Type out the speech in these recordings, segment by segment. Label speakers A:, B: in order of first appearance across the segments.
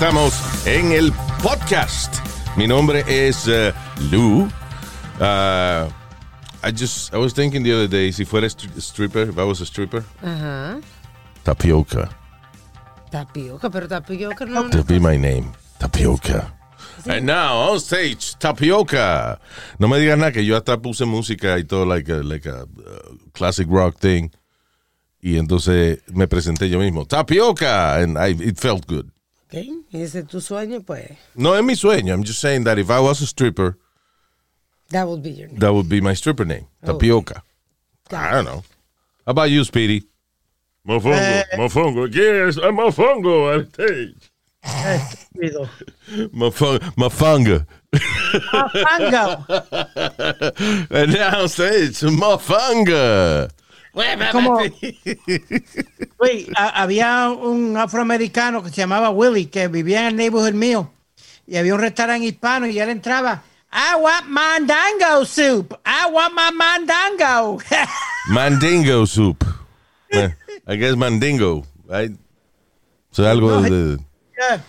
A: Estamos en el podcast. Mi nombre es uh, Lou. Uh, I just, I was thinking the other day, si fuera stri- stripper, if I was a stripper,
B: Ajá.
A: tapioca.
B: Tapioca, pero tapioca no.
A: To be my name, tapioca. And now on stage, tapioca. No me digas nada que yo hasta puse música y todo, like a, like a uh, classic rock thing. Y entonces me presenté yo mismo, tapioca, and I, it felt good.
B: Ok, ese es tu sueño, pues.
A: No es mi sueño. I'm just saying that if I was a stripper,
B: That would be your name.
A: that would be my stripper name, oh. tapioca. I don't know. How about you, Speedy?
C: Mofongo, eh. mofongo. Yes, a mofongo on stage.
D: Eh, estúpido.
A: Mafung- Mafanga.
D: Mango.
A: And now say stage, Mafanga.
D: Como, a- había un afroamericano que se llamaba Willy que vivía en el neighborhood mío y había un restaurante hispano y él entraba. I want mandango soup. I want my mandango.
A: Mandingo soup. Eh, I guess mandingo, right? So algo de...
D: Yeah.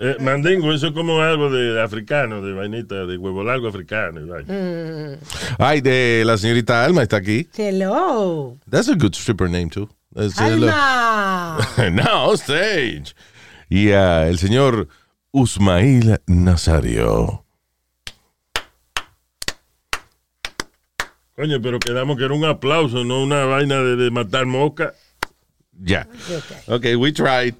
C: Eh, mandingo, eso es como algo de africano, de vainita, de huevo largo africano. vaina.
A: Ay, de la señorita Alma está aquí.
B: Hello.
A: That's a good stripper name, too. That's,
B: Alma.
A: Now stage. Y ah, el señor Usmail Nazario.
C: Coño, pero quedamos que era un aplauso, no una vaina de, de matar mosca.
A: Ya. Ok, we tried.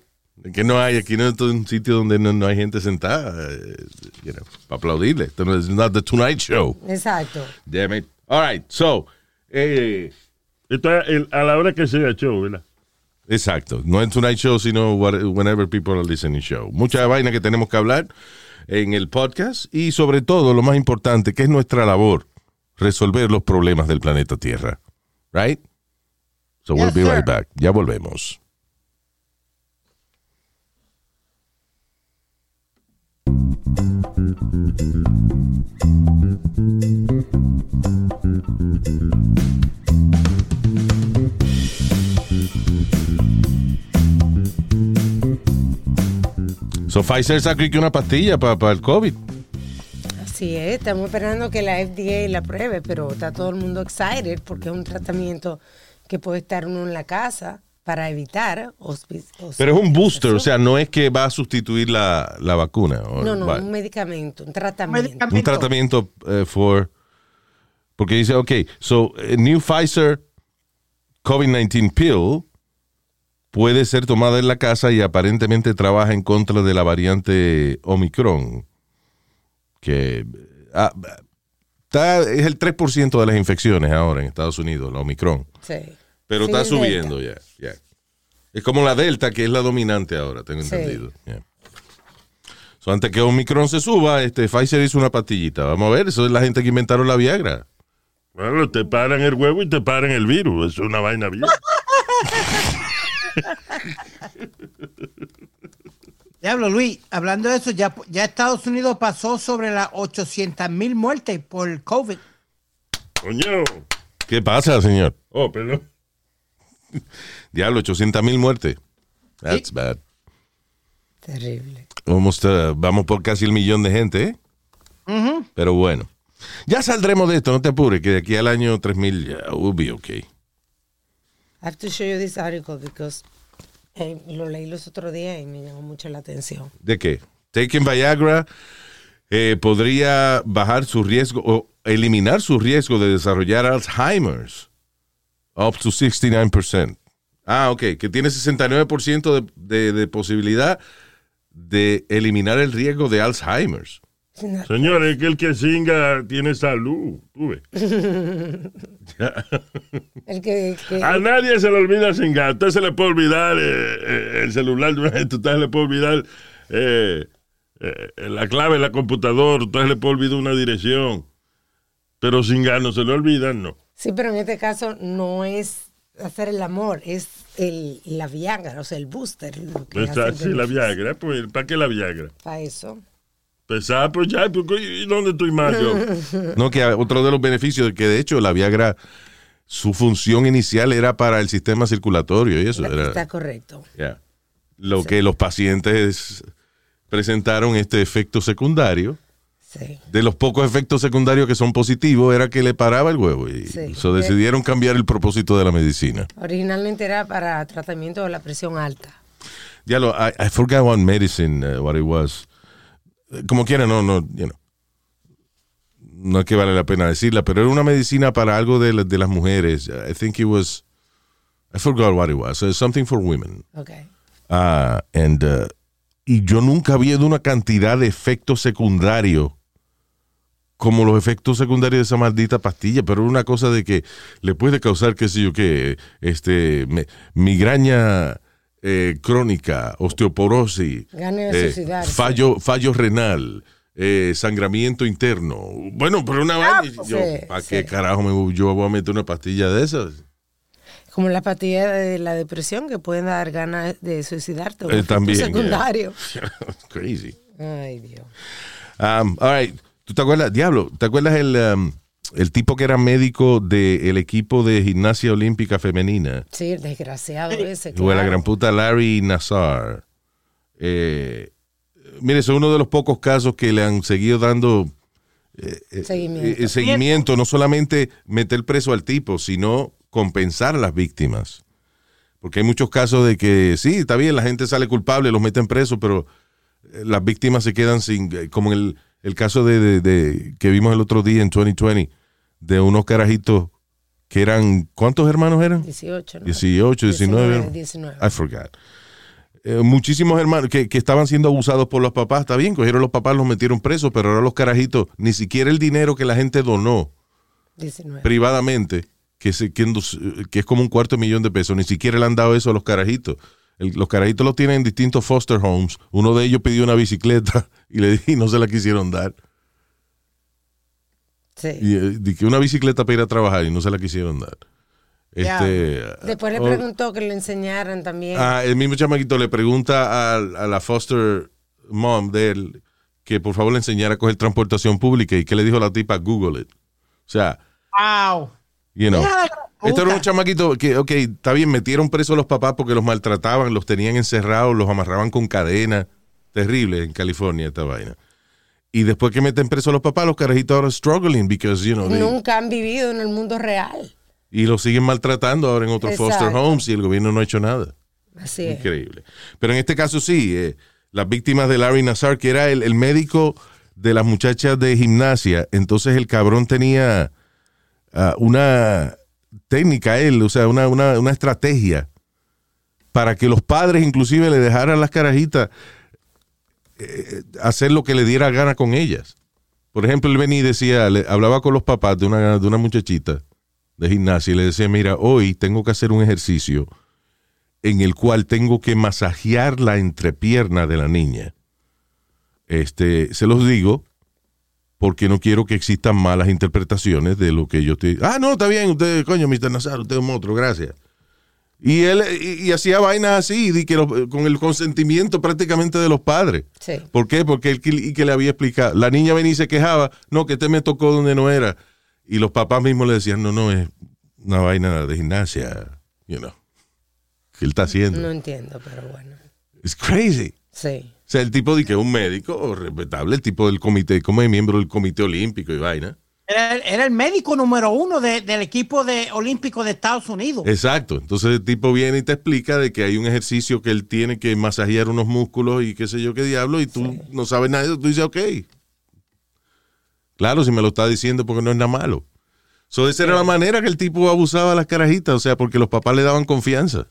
A: Que no hay, aquí no es un sitio donde no, no hay gente sentada, eh, you know, para aplaudirle. Esto no es not the Tonight Show.
B: Exacto.
A: Damn it. All right, so, eh,
C: Esto es el- a la hora que sea show, ¿verdad?
A: exacto. No es Tonight Show, sino what- whenever people are listening show. Mucha vaina que tenemos que hablar en el podcast y sobre todo, lo más importante, que es nuestra labor, resolver los problemas del planeta Tierra. Right? So we'll be
D: sir.
A: right back. Ya volvemos. So Pfizer sacó una pastilla para el COVID.
B: Así es, estamos esperando que la FDA la pruebe, pero está todo el mundo excited porque es un tratamiento que puede estar uno en la casa para evitar
A: Pero es un booster, o sea, no es que va a sustituir la, la vacuna. or
B: No, no, un medicamento, un tratamiento.
D: Medicamento.
A: un tratamiento eh, for porque dice ok so a new Pfizer COVID-19 pill puede ser tomada en la casa y aparentemente trabaja en contra de la variante Omicron que ah, está, es el 3% de las infecciones ahora en Estados Unidos la Omicron
B: Sí.
A: Pero
B: Sí,
A: está subiendo ya ya. es como la Delta que es la dominante ahora tengo
B: Sí.
A: entendido. So, antes que Omicron se suba, este Pfizer hizo una pastillita. Vamos a ver, eso es la gente que inventaron la Viagra.
C: Bueno, te paran el huevo y te paran el virus. Es una vaina bien.
D: Diablo, Luis, hablando de eso, ya, ya Estados Unidos pasó sobre las 800 mil muertes por COVID.
C: Coño.
A: ¿Qué pasa, señor?
C: Oh, perdón.
A: Diablo, 800 mil muertes. That's bad.
B: Terrible.
A: Almost, uh, vamos por casi el millón de gente, ¿eh? Pero bueno. Ya saldremos de esto, no te apures, que de aquí al año 3000 ya we'll be okay.
B: I have to show you this article because eh, lo leí los otros días y me llamó mucho la atención.
A: ¿De qué? Taking Viagra eh, podría bajar su riesgo o eliminar su riesgo de desarrollar Alzheimer's. Up to 69%. Ah, ok, que tiene 69% de, de, de posibilidad de eliminar el riesgo de Alzheimer's.
C: Señores, es que el que singa tiene salud. Tú ves.
B: El que, que-
C: A nadie se le olvida singar. A usted se le puede olvidar eh, eh, el celular de una gente. A usted se le puede olvidar eh, eh, la clave de la computadora. A usted se le puede olvidar una dirección. Pero singar no se le olvida, no.
B: Sí, pero en este caso no es hacer el amor, es el, la Viagra, o sea, el booster. Lo que
C: Pues, ah, sí, la Viagra. Pues, ¿Para qué la Viagra?
B: Para eso.
C: Pues, ah, pues ya, pues, ¿y dónde estoy más yo?
A: No, que otro de los beneficios, que de hecho la Viagra, su función inicial era para el sistema circulatorio y eso. Era,
B: Está correcto.
A: ya. Lo que los pacientes presentaron este efecto secundario.
B: Sí.
A: De los pocos efectos secundarios que son positivos era que le paraba el huevo y
B: Sí.
A: so decidieron cambiar el propósito de la medicina.
B: Originalmente era para tratamiento de la presión alta.
A: Ya lo, I, I forgot what medicine, uh, what it was. Como quiera, no, no, you know. No es que vale la pena decirla, pero era una medicina para algo de, la- de las mujeres. I think it was, I forgot what it was. Something for women.
B: Ok.
A: Ah, and, uh, y yo nunca había de una cantidad de efectos secundarios como los efectos secundarios de esa maldita pastilla, pero una cosa de que le puede causar, qué sé yo, qué, este, me- migraña eh, crónica, osteoporosis, eh, fallo, fallo renal, eh, sangramiento interno. Bueno, pero una vaina, yo,
B: sí,
A: ¿para
B: sí.
A: qué carajo me, yo voy a meter una pastilla de esas?
B: Como la pastilla de la depresión que pueden dar ganas de suicidarte.
A: también,
B: Secundario.
A: Crazy.
B: Ay, Dios.
A: Um, all right. ¿Tú te acuerdas, Diablo? ¿Te acuerdas el, um, el tipo que era médico del equipo de gimnasia olímpica femenina?
B: Sí, el desgraciado ese.
A: O la
B: claro.
A: gran puta Larry Nassar. Eh, mire, es uno de los pocos casos que le han seguido dando
B: Seguimiento.
A: eh, seguimiento, no solamente meter preso al tipo, sino compensar a las víctimas. Porque hay muchos casos de que sí, está bien, la gente sale culpable, los meten preso, pero eh, las víctimas se quedan sin, eh, como en el, el caso de, de- de- que vimos el otro día en 2020, de unos carajitos que eran, ¿cuántos hermanos eran?
B: 18, ¿no?
A: 18, 19.
B: 19.
A: I forgot. Eh, muchísimos hermanos que, que estaban siendo abusados por los papás, está bien, cogieron los papás, los metieron presos, pero ahora los carajitos, ni siquiera el dinero que la gente donó
B: 19.
A: privadamente, que, se, que, que es como un cuarto de millón de pesos, ni siquiera le han dado eso a los carajitos. El- los carajitos los tienen en distintos foster homes. Uno de ellos pidió una bicicleta y le y no se la quisieron dar.
B: Sí.
A: Y, eh, que una bicicleta para ir a trabajar y no se la quisieron dar.
D: Ya.
A: Este,
B: Después le
A: oh,
B: preguntó que le enseñaran también.
A: Ah, el mismo chamaquito le pregunta a, a la foster mom de él que por favor le enseñara a coger transportación pública y que le dijo la tipa Google it. O sea,
D: Wow.
A: You know. Este era un chamaquito que, ok, está bien, metieron presos a los papás porque los maltrataban, los tenían encerrados, los amarraban con cadenas. Terrible en California esta vaina. Y después que meten presos a los papás, los carajitos ahora struggling because, you know, they-
B: Nunca han vivido en el mundo real.
A: y los siguen maltratando ahora en otros foster homes y el gobierno no ha hecho nada.
B: Así es.
A: Increíble. Pero en este caso sí, eh, las víctimas de Larry Nassar, que era el, el médico de las muchachas de gimnasia, entonces el cabrón tenía ah, una técnica, él, o sea, una, una, una estrategia para que los padres inclusive le dejaran las carajitas eh, hacer lo que le diera gana con ellas. Por ejemplo, él venía y decía, hablaba con los papás de una, de una muchachita de gimnasia y le decía, mira, hoy tengo que hacer un ejercicio en el cual tengo que masajear la entrepierna de la niña. Este, se los digo porque no quiero que existan malas interpretaciones de lo que yo te... Ah, no, está bien, usted, coño, Mr. Nazar, usted es un monstruo, gracias. Y él y, y hacía vainas así, di que lo- con el consentimiento prácticamente de los padres.
B: Sí.
A: ¿Por qué? Porque él y que le había explicado. La niña venía y se quejaba, no, que este me tocó donde no era. Y los papás mismos le decían, no, no, es una vaina de gimnasia, you know, que él está haciendo.
B: No entiendo, pero bueno.
A: It's crazy.
B: Sí.
A: O sea, el tipo de que es un médico respetable, el tipo del comité, como es miembro del comité olímpico y vaina.
D: Era, era el médico número uno de- del equipo de, olímpico de Estados Unidos.
A: Exacto. Entonces el tipo viene y te explica de que hay un ejercicio que él tiene que masajear unos músculos y qué sé yo qué diablo, y tú no sabes nada tú dices, ok. Claro, si me lo está diciendo porque no es nada malo. So, esa era la manera que el tipo abusaba a las carajitas, o sea, porque los papás le daban confianza.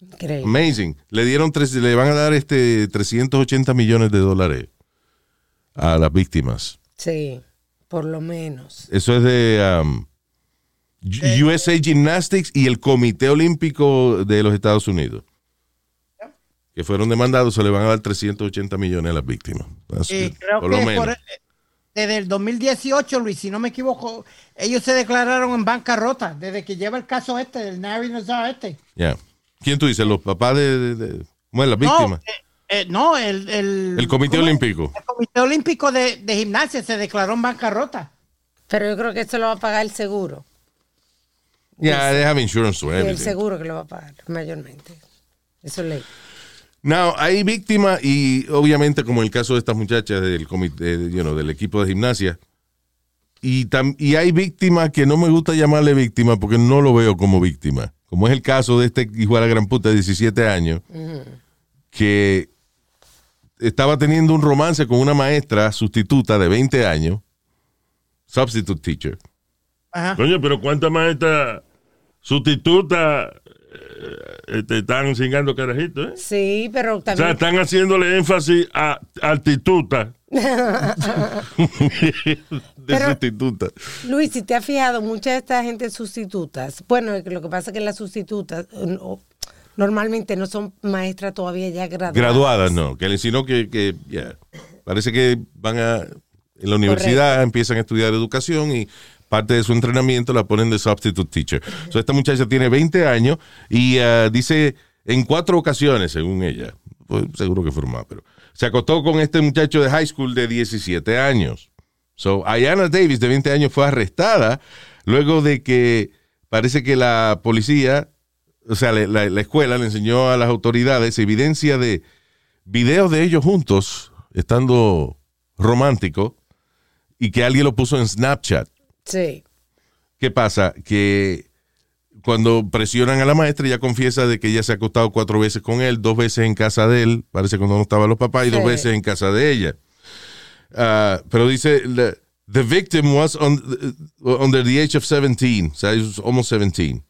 B: Increíble.
A: Amazing. Le dieron tres, le van a dar este 380 millones de dólares a las víctimas.
B: Sí, por lo menos.
A: Eso es de um, USA Gymnastics y el Comité Olímpico de los Estados Unidos. Que fueron demandados, se le van a dar 380 millones a las víctimas.
D: Y
A: good.
D: creo
A: por
D: que
A: lo menos.
D: por- desde el 2018, Luis, si no me equivoco, ellos se declararon en bancarrota desde que lleva el caso este, del Nari Nazar este.
A: Ya. ¿Quién tú dices? ¿Los papás de, de- de- bueno, las
D: No,
A: víctimas?
D: eh, eh, no, el, el,
A: el Comité
D: ¿cómo es?
A: Olímpico.
D: El Comité Olímpico de, de Gimnasia se declaró en bancarrota.
B: Pero yo creo que esto lo va a pagar el seguro.
A: Yeah, they have insurance to
B: El
A: everything.
B: seguro que lo va a pagar, mayormente. Eso es ley.
A: Now, hay víctimas y obviamente como el caso de estas muchachas del comité, you know, del equipo de gimnasia. Y, tam- y hay víctimas que no me gusta llamarle víctima porque no lo veo como víctima. Como es el caso de este hijo de la gran puta de 17 años que estaba teniendo un romance con una maestra sustituta de 20 años, substitute teacher.
D: Ajá.
C: Coño, pero ¿cuántas maestras sustitutas eh, te están cingando carajitos, eh?
B: Sí, pero
C: O sea,
B: también.
C: están haciéndole énfasis a altituta.
A: de
B: Pero-
A: sustituta.
B: Luis, si te has fijado, muchas de estas gente sustitutas, bueno, lo que pasa es que las sustitutas eh, no- normalmente no son maestras todavía ya graduadas.
A: Graduadas, no, que sino que, que ya, parece que van a en la universidad empiezan a estudiar educación y parte de su entrenamiento la ponen de substitute teacher. So, esta muchacha tiene 20 años y ah, dice en cuatro ocasiones, según ella, pues, seguro que fueron más, pero se acostó con este muchacho de high school de 17 años. So, Ayana Davis, de 20 años, fue arrestada luego de que parece que la policía, o sea, la, la escuela le enseñó a las autoridades evidencia de videos de ellos juntos, estando románticos, y que alguien lo puso en Snapchat.
B: Sí.
A: ¿Qué pasa? Que cuando presionan a la maestra, ella confiesa de que ella se ha acostado cuatro veces con él, dos veces en casa de él, parece cuando no estaban los papás, y dos veces en casa de ella. Ah, pero dice, the victim was on- under the age of 17, o sea, almost 17,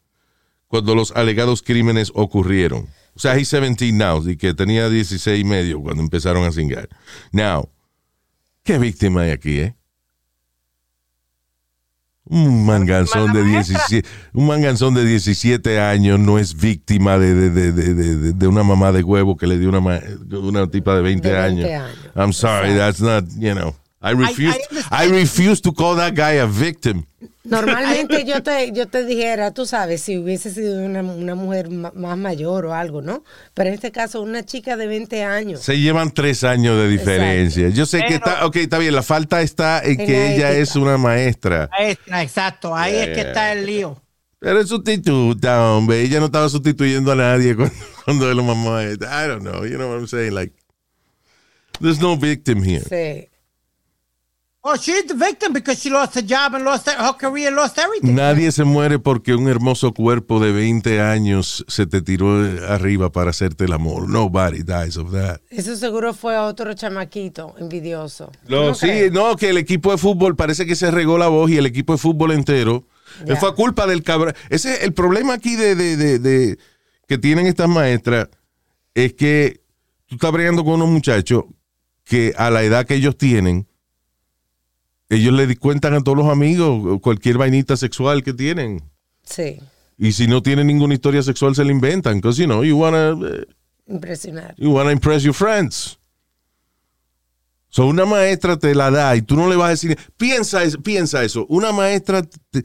A: cuando los alegados crímenes ocurrieron. O sea, he's 17 now, y que tenía 16 y medio cuando empezaron a cingar. Now, ¿qué víctima hay aquí, eh? Un manganzón de 17, un manganzón de 17 años no es víctima de, de, de, de, una mamá de huevo que le dio una, una tipa de 20,
B: De 20
A: años.
B: años.
A: I'm sorry, that's not, you know. I refuse,
D: I
A: I,
D: understand.
A: refuse to call that guy a victim.
B: Normalmente yo te, yo te dijera, tú sabes, si hubiese sido una, una mujer ma- más mayor o algo, ¿no? Pero en este caso, una chica de 20 años.
A: Se llevan tres años de diferencia. Yo sé que está, ok, está bien, la falta está en
B: En
A: que
B: la
A: ella
B: ética.
A: es una maestra.
D: Maestra, exacto, ahí es que está el lío.
A: Pero es sustituta, hombre. Ella no estaba sustituyendo a nadie cuando, cuando él mamá. I don't know. You know what I'm saying? Like, there's no victim here.
B: Sí.
D: Oh, she's the victim because she lost her job and lost her, career and lost everything.
A: Nadie se muere porque un hermoso cuerpo de 20 años se te tiró arriba para hacerte el amor. Nobody dies of that.
B: Eso seguro fue otro chamaquito envidioso.
A: No,
B: ¿No
A: sí,
B: crees?
A: no, que el equipo de fútbol parece que se regó la voz y el equipo de fútbol entero.
B: Ya.
A: Fue a culpa del cabrón. Ese es el problema aquí de, de- de- de- que tienen estas maestras es que tú estás bregando con unos muchachos que a la edad que ellos tienen, ellos le cuentan a todos los amigos cualquier vainita sexual que tienen.
B: Sí,
A: Y si no tienen ninguna historia sexual, se la inventan. Because, you know, you wanna, eh,
B: impresionar.
A: You wanna impress your friends. So una maestra te la da y tú no le vas a decir, piensa, piensa eso, una maestra te-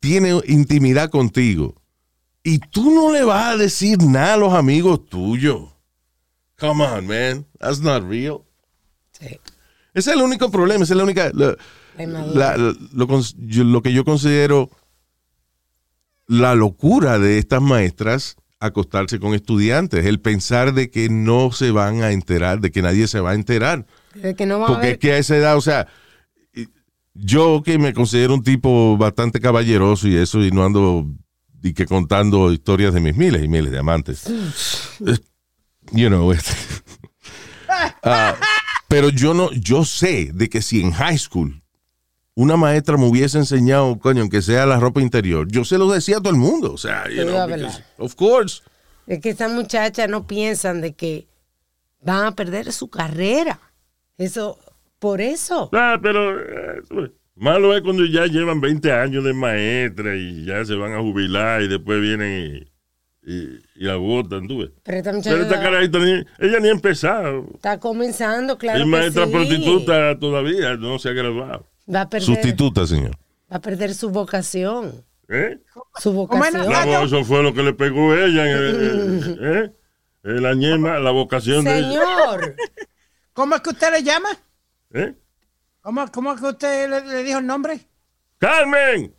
A: tiene intimidad contigo y tú no le vas a decir nada a los amigos tuyos. Come on, man, that's not real.
B: Sí.
A: Ese es el único problema, esa es la única, la- lo, cons- yo- lo que yo considero la locura de estas maestras acostarse con estudiantes, el pensar de que no se van a enterar, de que nadie se va a enterar.
B: De que no va a
A: Porque es que a esa edad, o sea, yo que me considero un tipo bastante caballeroso y eso, y no ando y que contando historias de mis miles y miles de amantes. Es- you know, este, ah, pero yo no, yo sé de que si en high school una maestra me hubiese enseñado, coño, aunque sea la ropa interior, yo se lo decía a todo el mundo. O sea, you know, because- of course.
B: Es que estas muchachas no piensan de que van a perder su carrera. Eso, Por eso.
C: Ah, pero eh, malo es cuando ya llevan 20 años de maestra y ya se van a jubilar y después vienen y, y, y la botan, tú ves.
B: Pero esta
C: Pero esta carajita, ni- ella ni ha empezado.
B: está comenzando, claro.
C: es maestra
B: sí.
C: prostituta todavía, no se ha graduado.
B: Va a perder,
A: Sustituta, señor.
B: va a perder su vocación.
C: ¿Eh?
B: Su
D: ¿Cómo es,
B: vocación.
C: Eso fue lo que le pegó a ella. en el- ¿eh? Eh, La ñema, la vocación de ella.
B: Señor.
D: ¿Cómo es que usted le llama?
C: ¿Eh?
D: ¿Cómo, cómo es que usted le, le dijo el nombre?
C: ¡Carmen!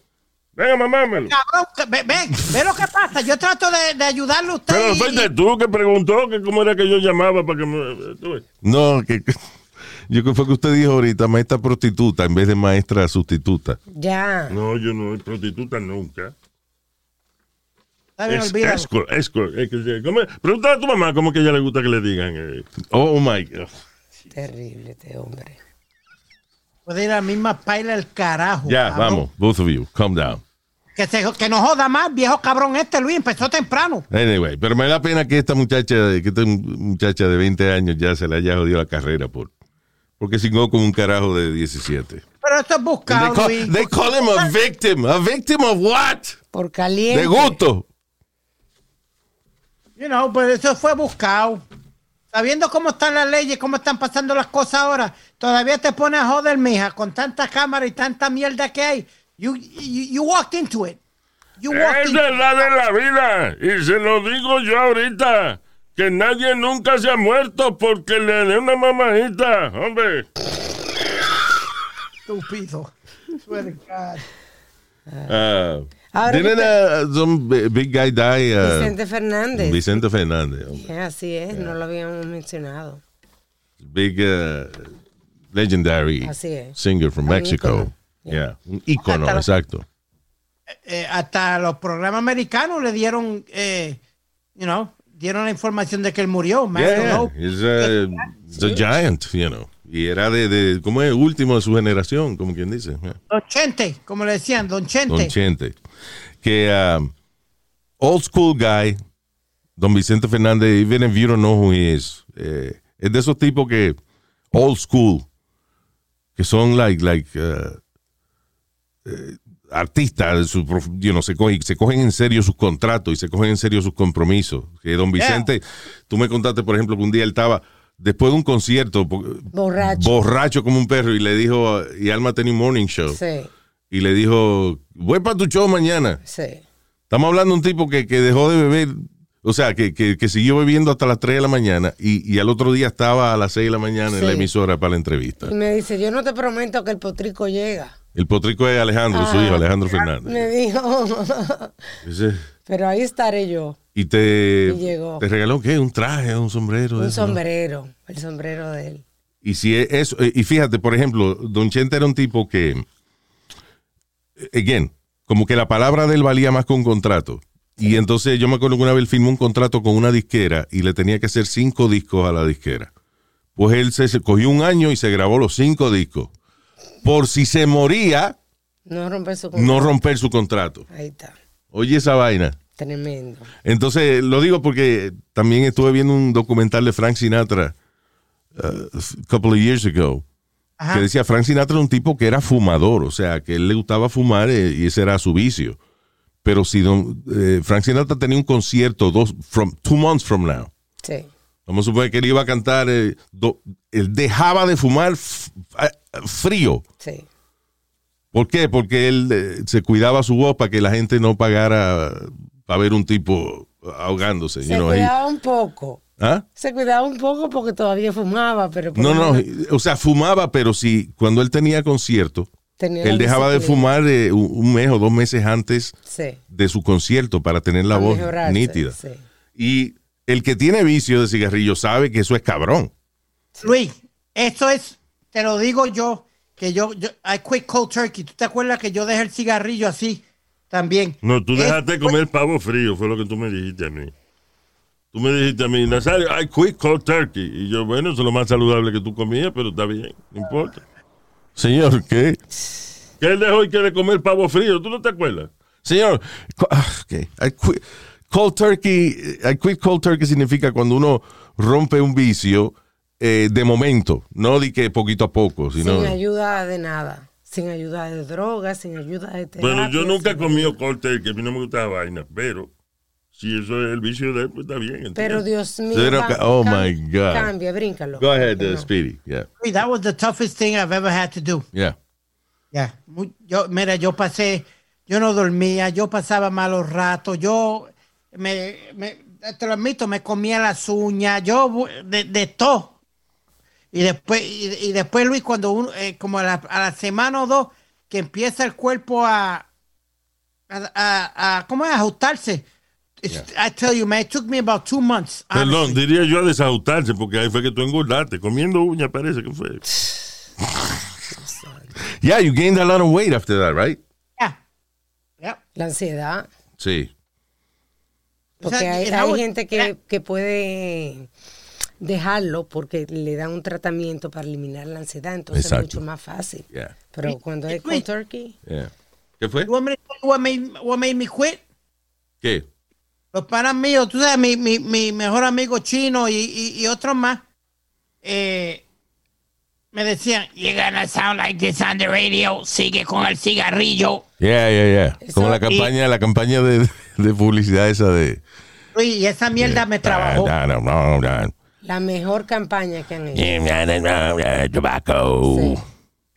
C: Venga, mamámelo.
D: Cabrón, ve, ve, ve lo que pasa. Yo trato de, de ayudarle a usted.
C: Pero
D: y-
C: fuiste tú que preguntó que cómo era que yo llamaba para que me... tú.
A: No, que yo creo que fue que usted dijo ahorita maestra prostituta en vez de maestra sustituta.
B: Ya.
C: No, yo no soy prostituta nunca. Es escort, escort. Pregúntale a tu mamá cómo que a ella le gusta que le digan. eh.
A: Oh my God.
B: Terrible este hombre.
D: Puede ir a la misma paila el carajo.
A: Ya,
D: cabrón.
A: vamos, both of you, calm down.
D: Que, se, que no joda más, viejo cabrón este, Luis. Empezó temprano.
A: Anyway, pero me da pena que esta muchacha, que esta muchacha de 20 años ya se le haya jodido la carrera por porque singó como un carajo de 17.
D: Pero esto es buscado,
A: They call,
D: Luis.
A: they call him a victim. A victim of what?
B: Por caliente.
A: De gusto.
D: You know, pues eso fue buscado. Sabiendo cómo están las leyes, cómo están pasando las cosas ahora, todavía te pones a joder, mija, con tanta cámara y tanta mierda que hay. You, you, you walked into it. You walked
C: Es
D: into it.
C: verdad de la vida. Y se lo digo yo ahorita. Que nadie nunca se ha muerto porque le dé una mamadita. Hombre.
D: Estúpido. Swear to God.
A: Uh,
B: Ahora
A: uh, some bi- big guy die? uh,
B: Vicente Fernández.
A: Vicente Fernández.
B: Eh, Así es, no lo habíamos mencionado.
A: Big uh, legendary
B: Así es.
A: singer from Mexico. Yeah, un ícono,
D: Hasta
A: exacto.
D: Eh, hasta los programas americanos le dieron, eh, you know, dieron la información de que él murió.
A: Yeah, he's a, he's a giant, you know. Y era de, de ¿cómo es? Último de su generación, como quien dice. Yeah.
D: Don Chente, como le decían, Don Chente.
A: Don Chente. Que um, old school guy, Don Vicente Fernández, even if you don't know who he is, eh, es de esos tipos que old school, que son like, like uh, eh, artistas, su you know, se, cogen, se cogen en serio sus contratos y se cogen en serio sus compromisos. Que Don Vicente, tú me contaste, por ejemplo, que un día él estaba después de un concierto,
B: Borracho.
A: borracho como un perro, y le dijo, y Alma tenía un morning show
B: Sí,
A: y le dijo, voy para tu show mañana.
B: sí.
A: Estamos hablando de un tipo que, que dejó de beber, o sea, que, que- que siguió bebiendo hasta las 3 de la mañana y, y al otro día estaba a las 6 de la mañana en la emisora para la entrevista.
B: Y me dice, yo no te prometo que el potrico llega.
A: El potrico es Alejandro, su hijo, Alejandro Fernández.
B: Me dijo, pero ahí estaré yo.
A: Y te,
B: Y llegó.
A: te regaló, ¿qué? Un traje, un sombrero.
B: Un
A: eso, ¿no?
B: sombrero, el sombrero de él.
A: Y si es eso, eh, y fíjate, por ejemplo, Don Chente era un tipo que, again, como que la palabra de él valía más que un contrato. Y entonces yo me acuerdo que una vez él firmó un contrato con una disquera y le tenía que hacer cinco discos a la disquera. Pues él se, se cogió un año y se grabó los cinco discos. Por si se moría,
B: No romper su
A: no romper su contrato.
B: Ahí está.
A: Oye esa vaina.
B: Tremendo.
A: Entonces, lo digo porque también estuve viendo un documental de Frank Sinatra uh, a couple of years ago.
D: Ajá.
A: Que decía, Frank Sinatra era un tipo que era fumador, o sea, que él le gustaba fumar eh, y ese era su vicio. Pero si don, eh, Frank Sinatra tenía un concierto dos, from, two months from now,
B: Sí.
A: vamos a suponer que él iba a cantar, eh, do- él dejaba de fumar frío.
B: Sí.
A: ¿Por qué? Porque él se cuidaba su voz para que la gente no pagara para ver un tipo ahogándose.
B: Se
A: you know, he-
B: cuidaba un poco.
A: ¿Ah?
B: Se cuidaba un poco porque todavía fumaba, pero...
A: No,
B: lo
A: no,
B: menos
A: o sea, fumaba, pero si cuando él tenía concierto,
B: tenía
A: él dejaba de fumar eh, un mes o dos meses antes
B: Sí.
A: de su concierto para tener la
B: Para
A: voz nítida.
B: sí.
A: Y el que tiene vicio de cigarrillo sabe que eso es cabrón.
D: Luis, esto es, te lo digo yo, que yo, yo I quit cold turkey. ¿Tú te acuerdas que yo dejé el cigarrillo así también?
C: No, tú dejaste de comer pavo frío, fue lo que tú me dijiste a mí. Tú me dijiste a mí, Nazario, I quit cold turkey. Y yo, bueno, eso es lo más saludable que tú comías, pero está bien, no importa.
A: Señor, ¿qué?
C: Que él dejó y quiere comer pavo frío, ¿tú no te acuerdas?
A: Señor, ah, ok, I quit- cold turkey, I quit cold turkey significa cuando uno rompe un vicio eh, de momento, no di que poquito a poco,
B: Sin
A: sino...
B: ayuda de nada. Sin ayuda de drogas, sin ayuda de terapia.
C: Bueno, yo nunca he comido cóctel, que a mí no me gusta la vaina, pero si eso es el vicio de él, pues está bien. ¿entiendes?
B: Pero Dios mío.
A: Pero
B: va-
A: ca- oh my God.
B: Cambia, bríncalo.
A: Go ahead, uh. Speedy. Yeah,
D: That was the toughest thing I've ever had to do.
A: yeah.
D: Mu- yo, mira, yo pasé, yo no dormía, yo pasaba malos ratos, yo me, me te lo admito, me comía las uñas, yo de, de todo. Y después, y, y después Luis, cuando uno, eh, como a la, a la semana o dos, que empieza el cuerpo a, a, a, a- ¿cómo es? ajustarse. It's- I tell you, man, it took me about two months.
C: Perdón,
D: honestly.
C: diría yo a desajustarse, porque ahí fue que tú engordaste. Comiendo uña parece que fue.
A: Yeah, you gained a lot of weight after that, right?
D: Yeah. Yeah.
B: La ansiedad.
A: Sí.
B: Porque
D: O sea,
B: hay, hay gente que, que puede dejarlo porque le dan un tratamiento para eliminar la ansiedad, entonces
A: Exacto.
B: es mucho más fácil.
A: Yeah,
B: Pero cuando es con turkey,
A: yeah. ¿Qué fue?
D: What made, what made me quit?
A: ¿Qué?
D: Los panas míos, tú sabes, mi, mi, mi mejor amigo chino y, y, y otros más, eh, me decían, you're gonna sound like this on the radio, sigue con el cigarrillo.
A: Yeah, yeah, yeah.
B: Eso-
A: Como la campaña, la campaña de, de publicidad esa de...
D: Luis, y esa mierda me trabajó.
B: La mejor campaña que han hecho. Sí.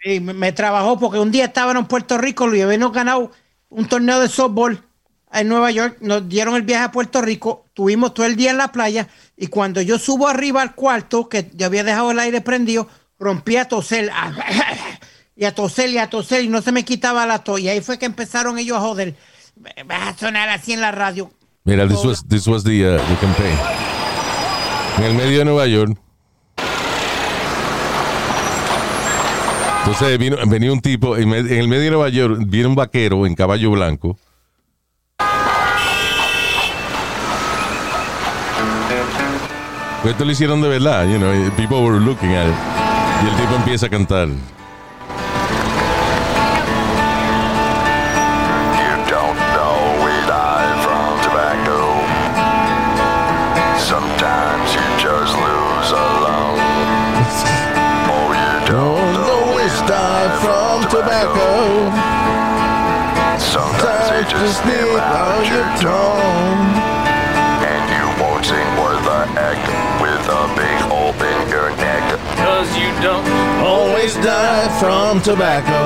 D: Y me, me trabajó porque un día estaban en Puerto Rico, Luis, habíamos ganado un torneo de softball en Nueva York, nos dieron el viaje a Puerto Rico, tuvimos todo el día en la playa y cuando yo subo arriba al cuarto, que yo había dejado el aire prendido, rompí a toser y a toser y a toser y no se me quitaba la tos y ahí fue que empezaron ellos a joder. Vas a sonar así en la radio.
A: Mira, this was, this was the, uh, the campaign. En el medio de Nueva York. Entonces vino, venía un tipo, en, el medio de Nueva York, viene un vaquero en caballo blanco. Pues esto lo hicieron de verdad, you know, people were looking at it. Y el tipo empieza a cantar.
E: From tobacco. Sometimes they just snip out your tongue. And you won't sing worth a heck with a big hole in your neck.
F: Cause you don't
A: Always die from tobacco.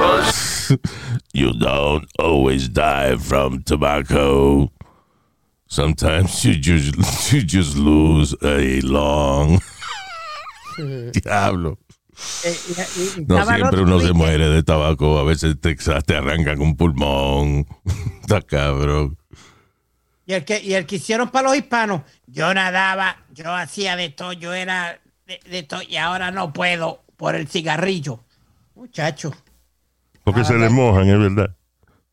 E: Cause
A: You don't always die from tobacco. Sometimes you just, you just lose a long. Diablo.
D: Eh,
A: No siempre uno se muere de tabaco. A veces te, te arrancan un pulmón. Está cabrón.
D: Y el que, y el que hicieron para los hispanos, yo nadaba, yo hacía de todo, yo era de, de todo, y ahora no puedo por el cigarrillo. Muchacho.
C: Porque se le mojan, es verdad.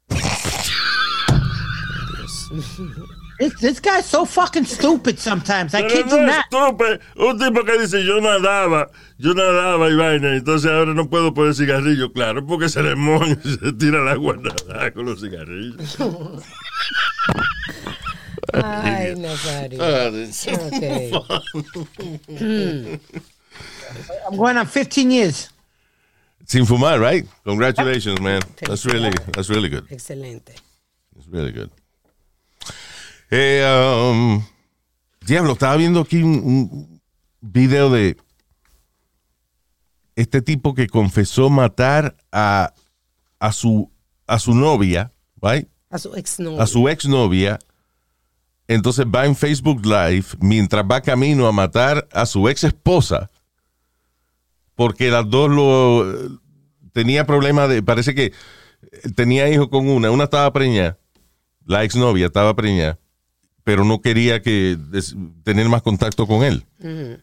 D: This, this guy's so fucking stupid sometimes. I
C: Pero
D: kid
C: no
D: you not.
C: estúpido. Un tipo que dice yo nadaba, yo nadaba y vaina, entonces ahora no puedo poner cigarrillo, claro, porque se le mojan y se tira el agua nadar con los cigarrillos.
B: Ay, Nazario.
A: Ah,
B: Okay.
D: I'm going on 15 years.
A: Sin fumar, right? Congratulations, man. That's really, that's really good.
B: Excelente.
A: It's really good. Eh, um, diablo, estaba viendo aquí un, un video de este tipo que confesó matar a, a su a su novia, right?
B: A su exnovio.
A: a su exnovia. Entonces va en Facebook Live mientras va camino a matar a su ex esposa. Porque las dos lo tenía problemas de. Parece que tenía hijo con una. Una estaba preñada. La exnovia estaba preñada. Pero no quería que des- tener más contacto con él.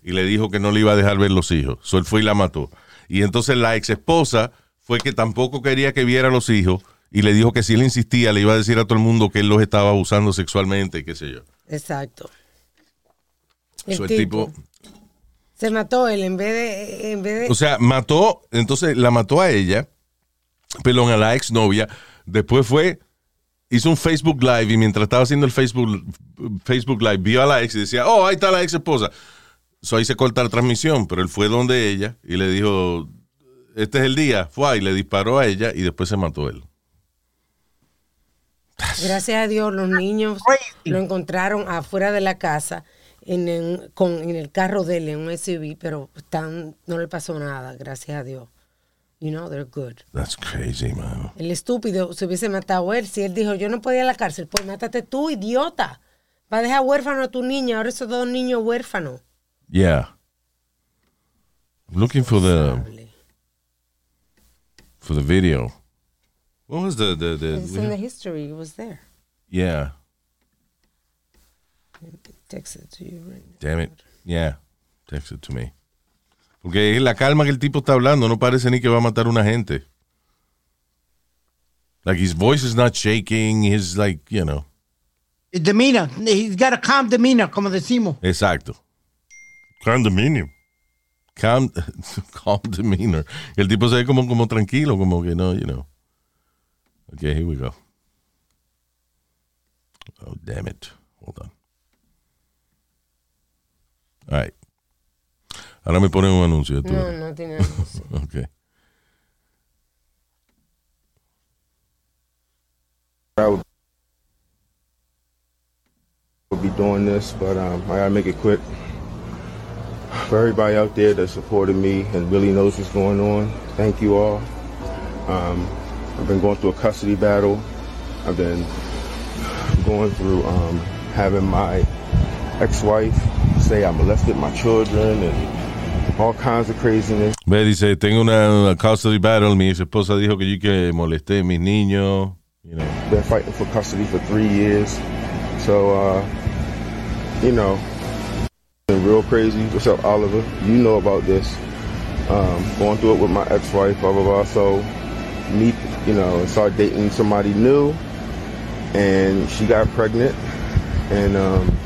A: Y le dijo que no le iba a dejar ver los hijos. So él fue y la mató. Y entonces la ex esposa fue que tampoco quería que viera los hijos. Y le dijo que si él insistía, le iba a decir a todo el mundo que él los estaba abusando sexualmente, y qué sé yo.
B: Exacto. El,
A: So, el
B: tipo,
A: tipo,
B: se mató él en vez de, en vez de
A: o sea, mató, entonces la mató a ella, perdón, a la exnovia. Después fue, hizo un Facebook Live y mientras estaba haciendo el Facebook, Facebook Live, vio a la ex y decía, oh, ahí está la ex esposa. So ahí se corta la transmisión, pero él fue donde ella y le dijo, este es el día, fue y le disparó a ella y después se mató él.
B: Gracias a Dios, los niños lo encontraron afuera de la casa en, en- con, en el carro de él, en un SUV, pero están, no le pasó nada, gracias a Dios. You know, they're good.
A: That's crazy, man.
B: El estúpido se hubiese matado él. Si él dijo, yo no podía ir a la cárcel, pues mátate tú, idiota. Va a dejar huérfano a tu niña. Ahora esos dos niños huérfanos.
A: Yeah. I'm looking for the for the video. What was the the, the
B: It's in the history. It was there.
A: yeah?
B: Text it to you right now.
A: Damn it. Yeah. Text it to me. Porque es la calma que el tipo está hablando, no parece ni que va a matar a una gente. Like his voice is not shaking, he's like, you know.
D: Demeanor. He's got a calm demeanor, como decimos.
A: Exacto.
C: Condominio.
A: Calm, calm demeanor. El tipo se ve como, como tranquilo, como que no, you know. Okay, here we go. Oh, damn it. Hold on. All right. Ahora me ponen un anuncio. tú.
B: No, no tiene nada.
A: Okay.
F: I would would be doing this, but um, I gotta make it quick. For everybody out there that supported me and really knows what's going on, thank you all. Um, I've been going through a custody battle. I've been going through um, having my ex-wife say I molested my children and all kinds of craziness.
A: Ve, dice, tengo una, una custody battle. Mi esposa dijo que yo que molesté a mis niños. You know.
F: been fighting for custody for three years. So, uh, you know, been real crazy. What's up, Oliver? You know about this. Um, going through it with my ex-wife, blah, blah, blah. So, meet, you know, start dating somebody new. And she got pregnant. And, um,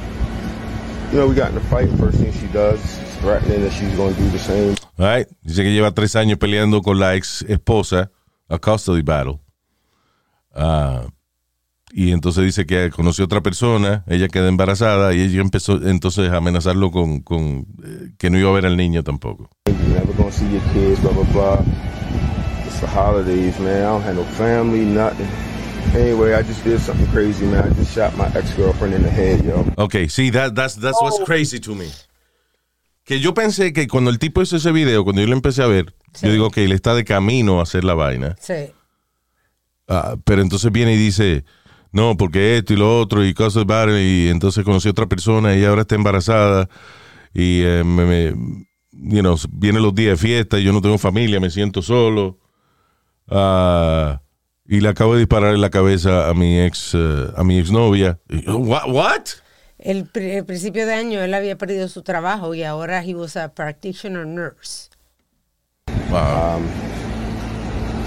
F: you know, we got in a fight. First thing she does that she's going to do the same.
A: All right. Dice que lleva tres años peleando con la ex esposa, a custody battle. Ah, y entonces dice que conoció a otra persona, ella queda embarazada y ella empezó entonces a amenazarlo con, con eh, que no iba a ver al niño tampoco.
F: You're never gonna see your kids, blah blah blah. It's the holidays, man. I don't have no family, nothing. Anyway, I just did something crazy, man. I just shot my ex-girlfriend in the head, yo.
A: Ok, sí, that, that's, that's what's crazy to me. Que yo pensé que cuando el tipo hizo ese video, cuando yo lo empecé a ver, yo digo, ok, él está de camino a hacer la vaina.
B: Sí.
A: Ah, pero entonces viene y dice, no, porque esto y lo otro y cosas varias, y entonces conocí a otra persona y ahora está embarazada y eh, me, me- you know, vienen los días de fiesta y yo no tengo familia, me siento solo. Ah, y le acabo de disparar en la cabeza a mi ex, eh, a mi exnovia. What? What?
B: El, pri- el principio de año él había perdido su trabajo y ahora he was a practitioner nurse.
A: Wow.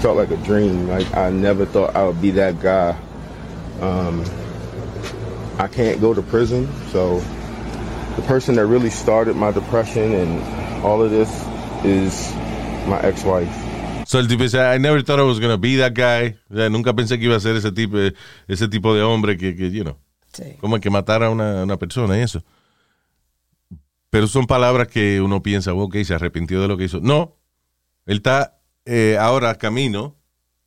F: Felt like a dream. Like I never thought I would be that guy. Um, I can't go to prison, so the person that really started my depression and all of this is my ex-wife.
A: So el tipo dice, I never thought I was going to be that guy. O sea, nunca pensé que iba a ser ese tipo, ese tipo de hombre que, que you know.
B: Sí.
A: como que matar a una, una persona y eso. Pero son palabras que uno piensa, ok, se arrepintió de lo que hizo. No, él está eh, ahora camino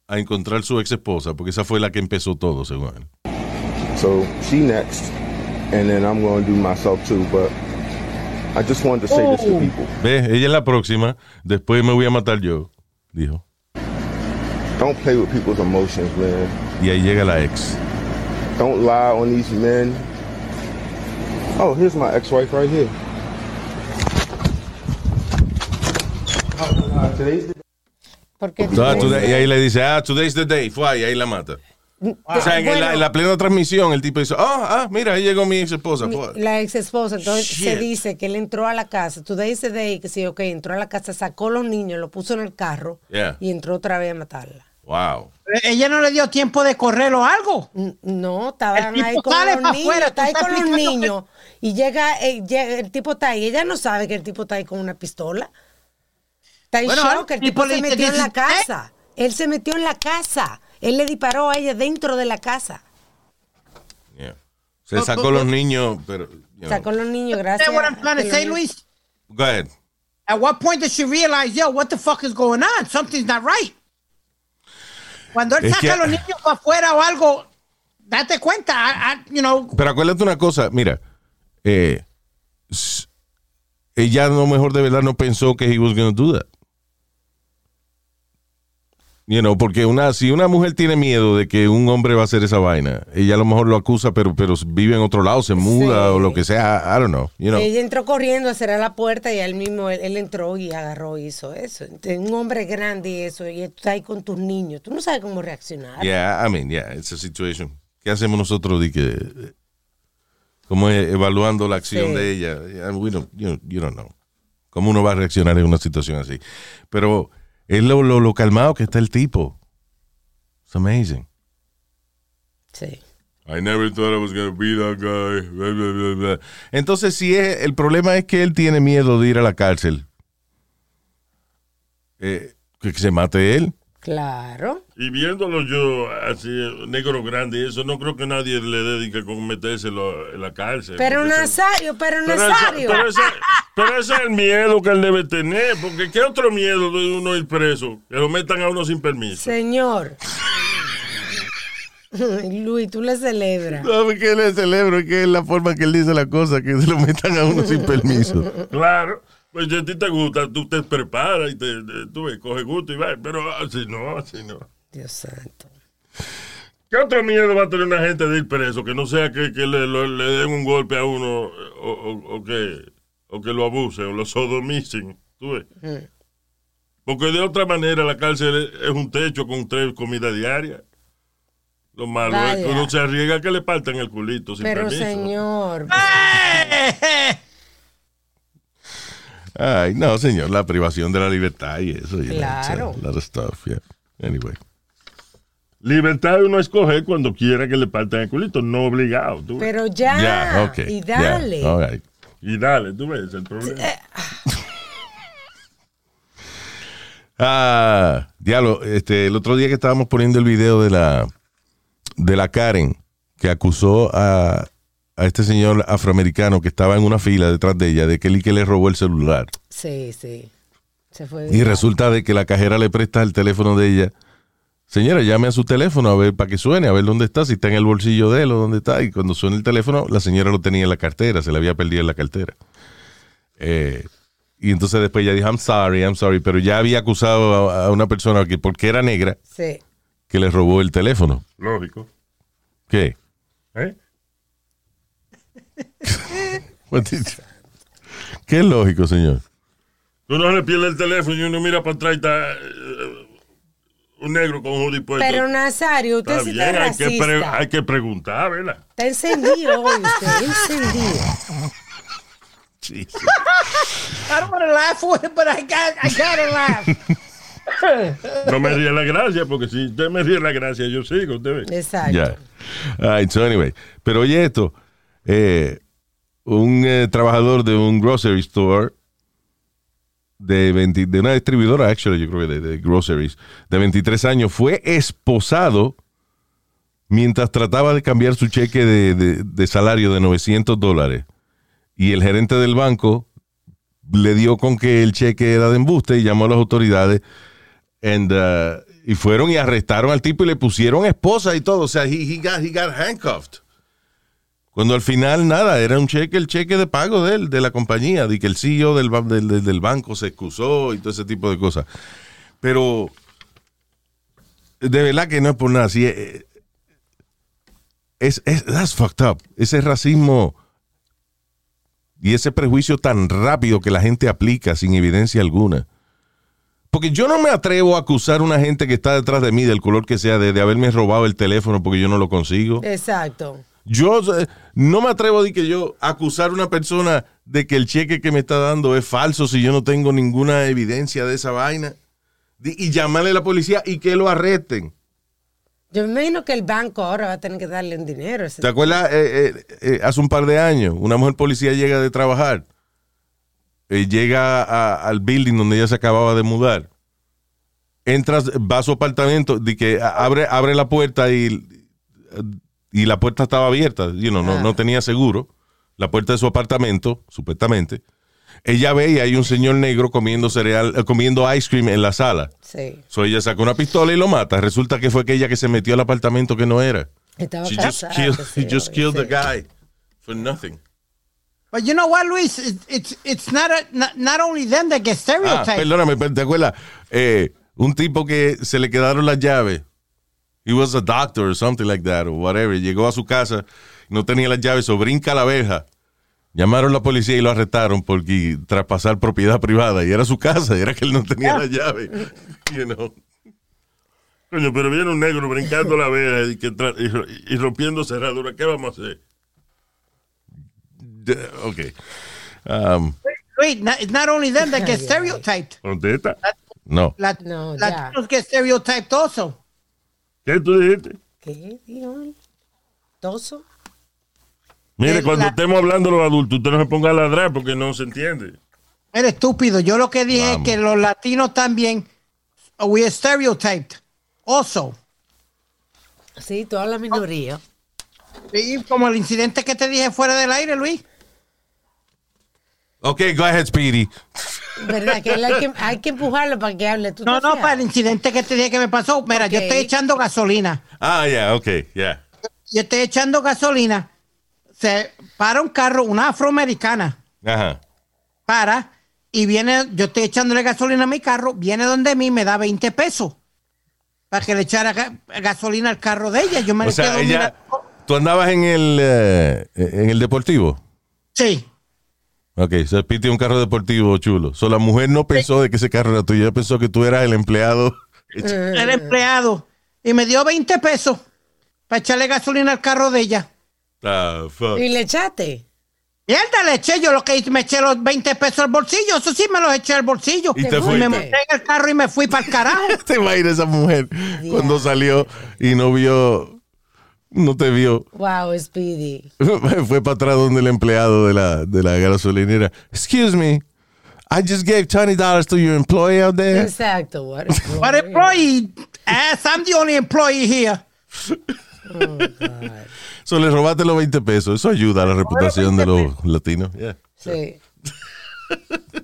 A: a encontrar su ex esposa, porque esa fue la que empezó todo, según él.
F: So she next, and then I'm going to do myself too. But I just wanted to say this to people:
A: Ve, ella es la próxima, después me voy a matar yo, dijo.
F: don't play with people's emotions, man.
A: Y ahí llega la ex.
F: Don't lie on these men. Oh, here's my ex-wife right here. Today's
A: Ah, today- y ahí le dice, ah, today's the day, fue, y ahí la mata. O sea, en, la, en la plena transmisión, el tipo dice, ah, ah, mira, ahí llegó mi ex esposa.
B: Mi-
A: fue.
B: la ex esposa, entonces se dice que él entró a la casa, today is the day, que sí, ok, entró a la casa, sacó los niños, lo puso en el carro
A: Yeah.
B: y entró otra vez a matarla.
A: Wow.
D: Ella no le dio tiempo de correr o algo.
B: No, estaban
D: El tipo
B: ahí con
D: sale
B: los niños,
D: afuera,
B: está ahí con los
D: explicando que-
B: niños y llega, eh, llega- el tipo está ahí, ella no sabe que el tipo está ahí con una pistola. Está en
D: Bueno,
B: shock,
D: el
B: tipo
D: tipo le
B: se
D: dice,
B: metió en la
D: "Dice,
B: casa. Él se metió en la casa. Él le disparó a ella dentro de la casa.
A: Yeah. Se sacó los niños, pero. you know.
B: Sacó los niños, gracias.
D: What I'm trying to say, Luis.
A: Go ahead.
D: At what point does she realize, yo, what the fuck is going on? Something's not right. Cuando él
A: Es
D: saca
A: que-
D: a los niños para afuera o algo, date cuenta, I- I- you know,
A: Pero acuérdate una cosa, mira, eh, ella lo mejor de verdad no pensó que he was going to do that. You know, porque una, si una mujer tiene miedo de que un hombre va a hacer esa vaina, ella a lo mejor lo acusa, pero, pero vive en otro lado, se muda
B: Sí.
A: o lo que sea, I don't know. You know.
B: Ella entró corriendo a cerrar la puerta y él mismo, él, él entró y agarró y hizo eso. Entonces, un hombre grande y eso, y tú estás ahí con tus niños. Tú no sabes cómo reaccionar.
A: Yeah, I mean, yeah, it's a situation. ¿Qué hacemos nosotros de que como e- evaluando la acción
B: Sí.
A: de ella? We don't, you, you don't know. ¿Cómo uno va a reaccionar en una situación así? Pero es lo, lo, lo calmado que está el tipo. It's amazing.
B: Sí.
A: I never thought I was going to be that guy. Blah, blah, blah, blah. Entonces, si es, el problema es que él tiene miedo de ir a la cárcel, eh, que se mate él.
B: Claro.
C: Y viéndolo yo así, negro grande, y eso no creo que nadie le dedique con metérselo en la cárcel.
B: Pero Nazario, pero
C: Pero
B: Nazario.
C: pero, ese, pero ese es el miedo que él debe tener, porque ¿qué otro miedo de uno ir preso? Que lo metan a uno sin permiso.
B: Señor. Luis, tú le celebras.
A: No, porque le celebro que es la forma que él dice la cosa, que se lo metan a uno sin permiso.
C: Claro, pues si a ti te gusta, tú te preparas y te, te- tú ves, coge gusto y va, pero así no, así no.
B: Dios santo.
C: ¿Qué otro miedo va a tener una gente de ir preso? Que no sea que, que le, lo- le den un golpe a uno o, o- o que, o que lo abusen o lo sodomicen. ¿Tú ves? Porque de otra manera la cárcel es, un techo con tres comidas diarias. Lo malo es que uno se arriesga a que le partan el culito sin
B: Pero
C: permiso.
B: señor.
A: Ay, no, señor, la privación de la libertad y eso. know,
B: Claro.
A: it's a lot of stuff, yeah. Anyway.
C: Libertad de uno escoger cuando quiera que le partan el culito, no obligado. ¿tú ves?
B: Pero ya.
A: Ya, ok.
B: Y dale.
A: all right.
C: Y dale, tú ves el problema.
A: Ah, diablo, este, el otro día que estábamos poniendo el video de la de la Karen que acusó a, a este señor afroamericano que estaba en una fila detrás de ella de que él y que le robó el celular.
B: Sí, sí. Se fue.
A: Y resulta de que la cajera le presta el teléfono de ella. Señora, llame a su teléfono a ver para que suene, a ver dónde está, si está en el bolsillo de él o dónde está. Y cuando suena el teléfono, la señora lo tenía en la cartera, se le había perdido en la cartera. Eh, y entonces después ella dijo, I'm sorry, I'm sorry, pero ya había acusado a, a una persona que porque era negra
B: Sí.
A: que le robó el teléfono.
C: Lógico.
A: ¿Qué?
C: ¿Eh?
A: ¿Qué es lógico, señor?
C: Uno le pierde el teléfono y uno mira para atrás y está eh, un negro con un hoodie puesto.
B: Pero Nazario, usted
C: Está
B: sí
C: bien,
B: está
C: hay que, hay que preguntar, ¿verdad?
B: Está encendido hoy usted, encendido.
D: I don't want to laugh for it, but I got, I gotta laugh.
C: No me ríe la gracia, porque si usted me ríe la gracia, yo sigo, usted ve.
B: Exacto.
A: Ya. All right, so anyway. Pero oye esto, eh, un eh, trabajador de un grocery store de, 20 de una distribuidora, actually, yo creo que de, groceries, de 23 años, fue esposado mientras trataba de cambiar su cheque de, de- de salario de 900 dólares. Y el gerente del banco le dio con que el cheque era de embuste y llamó a las autoridades And, uh, y fueron y arrestaron al tipo y le pusieron esposa y todo. O sea, he, he got, he got handcuffed. Cuando al final, nada, era un cheque, el cheque de pago de él, de la compañía, de que el CEO del, del, del- banco se excusó y todo ese tipo de cosas. Pero, de verdad que no es por nada. Sí, eh, es, es, that's fucked up. Ese racismo y ese prejuicio tan rápido que la gente aplica sin evidencia alguna. Porque yo no me atrevo a acusar a una gente que está detrás de mí, del color que sea, de, de haberme robado el teléfono porque yo no lo consigo.
B: Exacto.
A: Yo eh, no me atrevo a decir que yo acusar a una persona de que el cheque que me está dando es falso si yo no tengo ninguna evidencia de esa vaina. Y llamarle a la policía y que lo arresten.
B: Yo me imagino que el banco ahora va a tener que darle un dinero.
A: ¿Te acuerdas? eh, eh, eh, hace un par de años, una mujer policía llega de trabajar, llega a- al building donde ella se acababa de mudar, entras, va a su apartamento, de que abre, abre la puerta y, y la puerta estaba abierta, you know, no,
B: Ah.
A: no tenía seguro, la puerta de su apartamento, supuestamente, ella ve y hay un señor negro comiendo cereal, eh, comiendo ice cream en la sala.
B: Sí.
A: So ella saca una pistola y lo mata. Resulta que fue aquella que se metió al apartamento que no era.
B: Estaba
A: She just killed, he just killed the
B: sí.
A: guy for nothing.
D: But you know what, Luis? It, it's it's not, a, not not only them that get
A: Ah,
D: stereotyped.
A: perdóname, pero ¿te acuerdas? Eh, un tipo que se le quedaron las llaves. He was a doctor or something like that, or whatever. Llegó a su casa, no tenía las llaves, o brinca la verja. Llamaron a la policía y lo arrestaron porque traspasar propiedad privada. Y era su casa, era que él no tenía la llave. You know.
C: Coño, pero viene un negro brincando la y, que y y rompiendo cerradura. ¿Qué vamos a hacer?
A: De- Ok. Um,
D: Wait, not, it's not only them that get stereotyped.
C: ¿Dónde está?
A: no.
D: Lat-
B: No, ya.
D: Latinos get stereotyped also.
C: ¿Qué tú dijiste?
B: ¿Qué dijo él? ¿Toso?
C: Mire,
D: Eh,
C: cuando
D: la-
C: estemos hablando los adultos, usted no se ponga a ladrar porque no se entiende.
D: Eres estúpido. Yo lo que dije
A: Vamos.
D: es que los latinos también, uh, we are stereotyped also.
B: Sí, toda la minoría.
D: Y como el incidente que te dije fuera del aire, Luis.
A: Ok, go ahead, Speedy.
B: ¿Verdad? Que él hay que, hay que empujarlo para que hable. ¿Tú
D: No, no, para el incidente que te dije que me pasó. Mira, yo estoy echando gasolina.
A: Ah, yeah, ok, yeah.
D: Yo estoy echando gasolina. Se para un carro, una afroamericana.
A: Ajá.
D: Para y viene, yo estoy echándole gasolina a mi carro. Viene donde mí, me da 20 pesos. Para que le echara ga- gasolina al carro de ella. Yo me
A: O sea,
D: quedo
A: ella,
D: mirando.
A: tú andabas en el, eh, en el deportivo.
D: Sí.
A: Ok, se pide un carro deportivo chulo. So, la mujer no pensó de que ese carro era tuyo, ella pensó que tú eras el empleado.
D: el empleado y me dio 20 pesos para echarle gasolina al carro de ella.
A: Ah, fuck.
B: ¿Y le echaste?
D: Mierda, le eché yo lo que hice, me eché los 20 pesos al bolsillo, eso sí me los eché al bolsillo.
A: Y te
D: me
A: fuiste.
D: monté en el carro y me fui para el carajo.
A: Te va a ir esa mujer cuando salió y no vio, no te vio.
B: Wow, Speedy.
A: Fue para atrás donde el empleado de la, de la gasolinera. Excuse me, I just gave $20 to your employee out there.
B: Exacto. What wrong?
D: employee? Ass, I'm the only employee here.
A: So, le robaste los 20 pesos. Eso ayuda a la reputación de los latinos. Yeah.
B: Sí.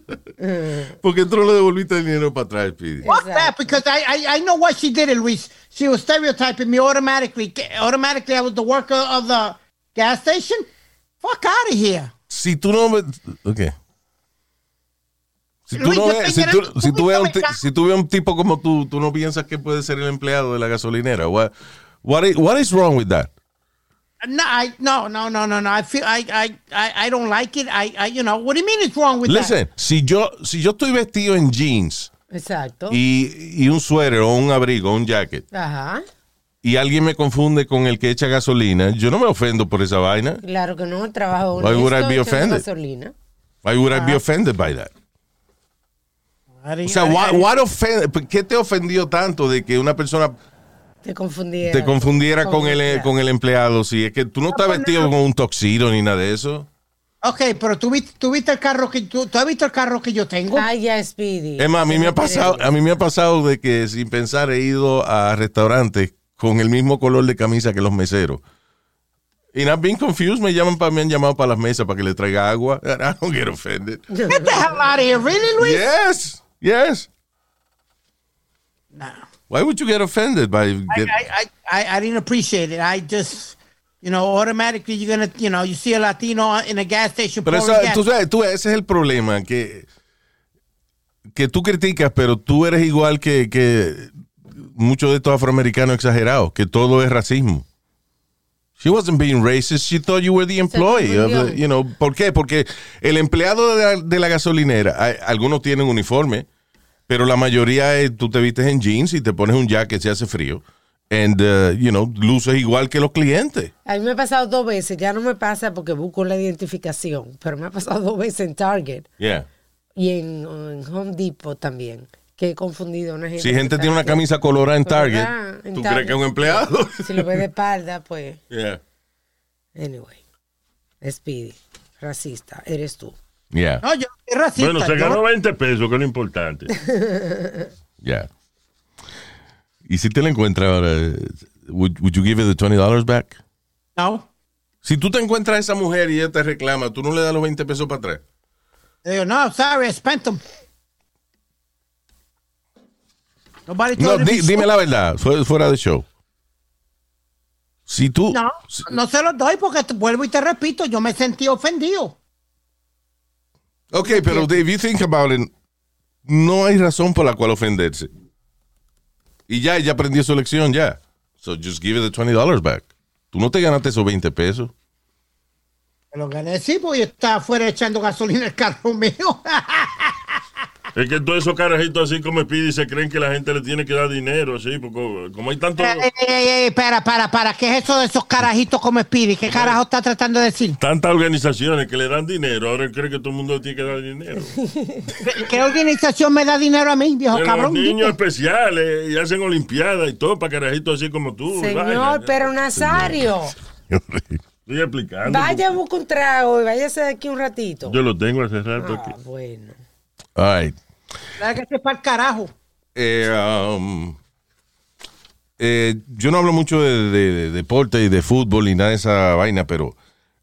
A: Porque tú no le devolviste el dinero para atrás, Speedy.
D: Fuck that, because I, I, I know why she did it, Luis. She was stereotyping me automatically. Automatically, I was the worker of the gas station. Fuck out of here.
A: Si tú no... me- Ok. Si tú,
D: Luis,
A: no ves, si, tú, si tú ves a un ti-
D: público,
A: si tú ves a un tipo como tú, tú no piensas que puede ser el empleado de la gasolinera. What, what, is, what is wrong with that?
D: No, I, no, no, no, no, no. I feel I, I, I, I don't like it. I, I, you know, what do you mean it's wrong with
A: Listen, si yo, si yo estoy vestido en jeans
B: Exacto.
A: y, y un suéter o un abrigo o un jacket
B: Ajá.
A: y alguien me confunde con el que echa gasolina, yo no me ofendo por esa vaina.
B: Claro que no, trabajo
A: Why would I be offended?
B: gasolina.
A: Why would I be offended by that?
D: that?
A: O sea, what, what offend- ¿qué te ofendió tanto de que una persona
B: Te confundiera.
A: te confundiera con el,
B: empleado.
A: con el empleado? Si es que tú no estás vestido con un toxido ni nada de eso.
D: Ok, pero tú viste, tú viste el carro que tú, tú has visto el carro que yo tengo.
B: Ay, ya, Speedy.
A: Es más, a mí me ha pasado, a mí me ha pasado de que sin pensar he ido a restaurantes con el mismo color de camisa que los meseros. Y I've been confused, me llaman para, me han llamado para las mesas para que le traiga agua. And I don't get offended.
D: Get the hell out of here, really, Luis?
A: Yes, yes.
D: No.
A: Why would you get offended by
D: I,
A: get,
D: I, I, I, I didn't appreciate it. I just, you know, automatically you're gonna, you know, you see a Latino in a gas station.
A: Pero eso,
D: gas.
A: tú sabes, tú- ese es el problema, que, que tú criticas, pero tú eres igual que, que muchos de estos afroamericanos exagerados, que todo es racismo. She wasn't being racist, she thought you were the employee. of the- you know, ¿Por qué? Porque el empleado de la, de la gasolinera, hay- algunos tienen uniforme, pero la mayoría es, tú te vistes en jeans y te pones un jacket si hace frío. And, uh, you know, luces igual que los clientes.
B: A mí me ha pasado dos veces, ya no me pasa porque busco la identificación, pero me ha pasado dos veces en Target
A: Yeah.
B: y en, en Home Depot también, que he confundido una gente.
A: Si gente tiene una camisa colorada en Target,
B: en
A: ¿tú
B: Target.
A: crees que es un empleado?
B: Si lo ves de espalda, pues,
A: Yeah.
B: anyway. Speedy, racista, eres tú.
A: Yeah,
D: No, yo soy racista.
C: Bueno, se
D: yo-
C: ganó 20 pesos, que es lo importante.
A: yeah. Y si te la encuentras ahora, would, would you give her the $20 back?
D: No.
A: Si tú te encuentras a esa mujer y ella te reclama, ¿tú no le das los 20 pesos para atrás?
D: Le digo, no, sorry, I spent them. Nobody
A: No, di- dime la verdad, fu- fuera de show. Si tú.
D: No,
A: si-
D: no se los doy porque te- vuelvo y te repito, yo me sentí ofendido.
A: Ok, pero if you think about it, no hay razón por la cual ofenderse. Y ya, ella aprendió su lección ya. So just give it the $20 back. Tú no te ganaste esos 20 pesos.
D: Me lo gané sí, porque estaba afuera echando gasolina el carro mío.
C: Es que todos esos carajitos así como Speedy se creen que la gente le tiene que dar dinero, así, porque como hay tanto,
D: Ey, ey, ey, ey, para, para, para. ¿Qué es eso de esos carajitos como Speedy? ¿Qué carajo está tratando de decir?
C: tantas organizaciones que le dan dinero, ahora él cree que todo el mundo le tiene que dar dinero.
D: ¿Qué, organización me da dinero a mí, viejo
C: Pero
D: cabrón?
C: los niños especiales y hacen olimpiadas y todo para carajitos así como tú.
B: Señor, pero Nazario,
C: Estoy explicando.
B: vaya, busca un trago y váyase de aquí un ratito.
C: Yo lo tengo hace rato
B: Ah, bueno.
A: All right.
D: Que sepa el carajo.
A: Eh, um, eh, yo no hablo mucho de, de- de deporte y de fútbol y nada de esa vaina, pero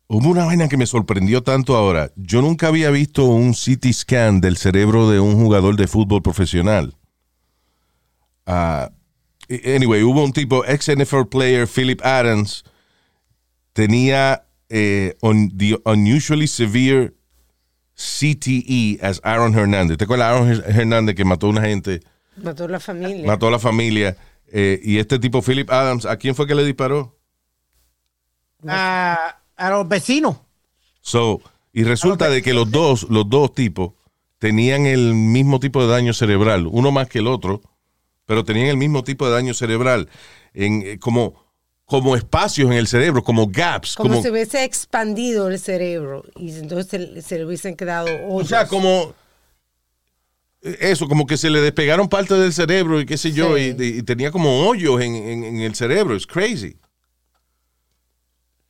A: hubo una vaina que me sorprendió tanto ahora. Yo nunca había visto un CT scan del cerebro de un jugador de fútbol profesional. Ah, anyway, hubo un tipo, ex NFL player, Philip Adams, tenía eh, un- the unusually severe CTE as Aaron Hernández. ¿Te acuerdas de Aaron Her- Hernández que mató a una gente?
B: Mató a la familia.
A: mató a la familia. eh, y este tipo, Philip Adams, ¿a quién fue que le disparó?
D: A, a los vecinos.
A: So, y resulta de que los dos, los dos tipos tenían el mismo tipo de daño cerebral, uno más que el otro, pero tenían el mismo tipo de daño cerebral, en, eh, como, como espacios en el cerebro, como gaps,
B: como,
A: como,
B: si hubiese expandido el cerebro y entonces se, le hubiesen quedado
A: o
B: hoyos.
A: sea, como eh, eso, como que se le despegaron parte del cerebro y qué sé yo,
B: Sí.
A: y, y tenía como hoyos en, en- en el cerebro, es crazy.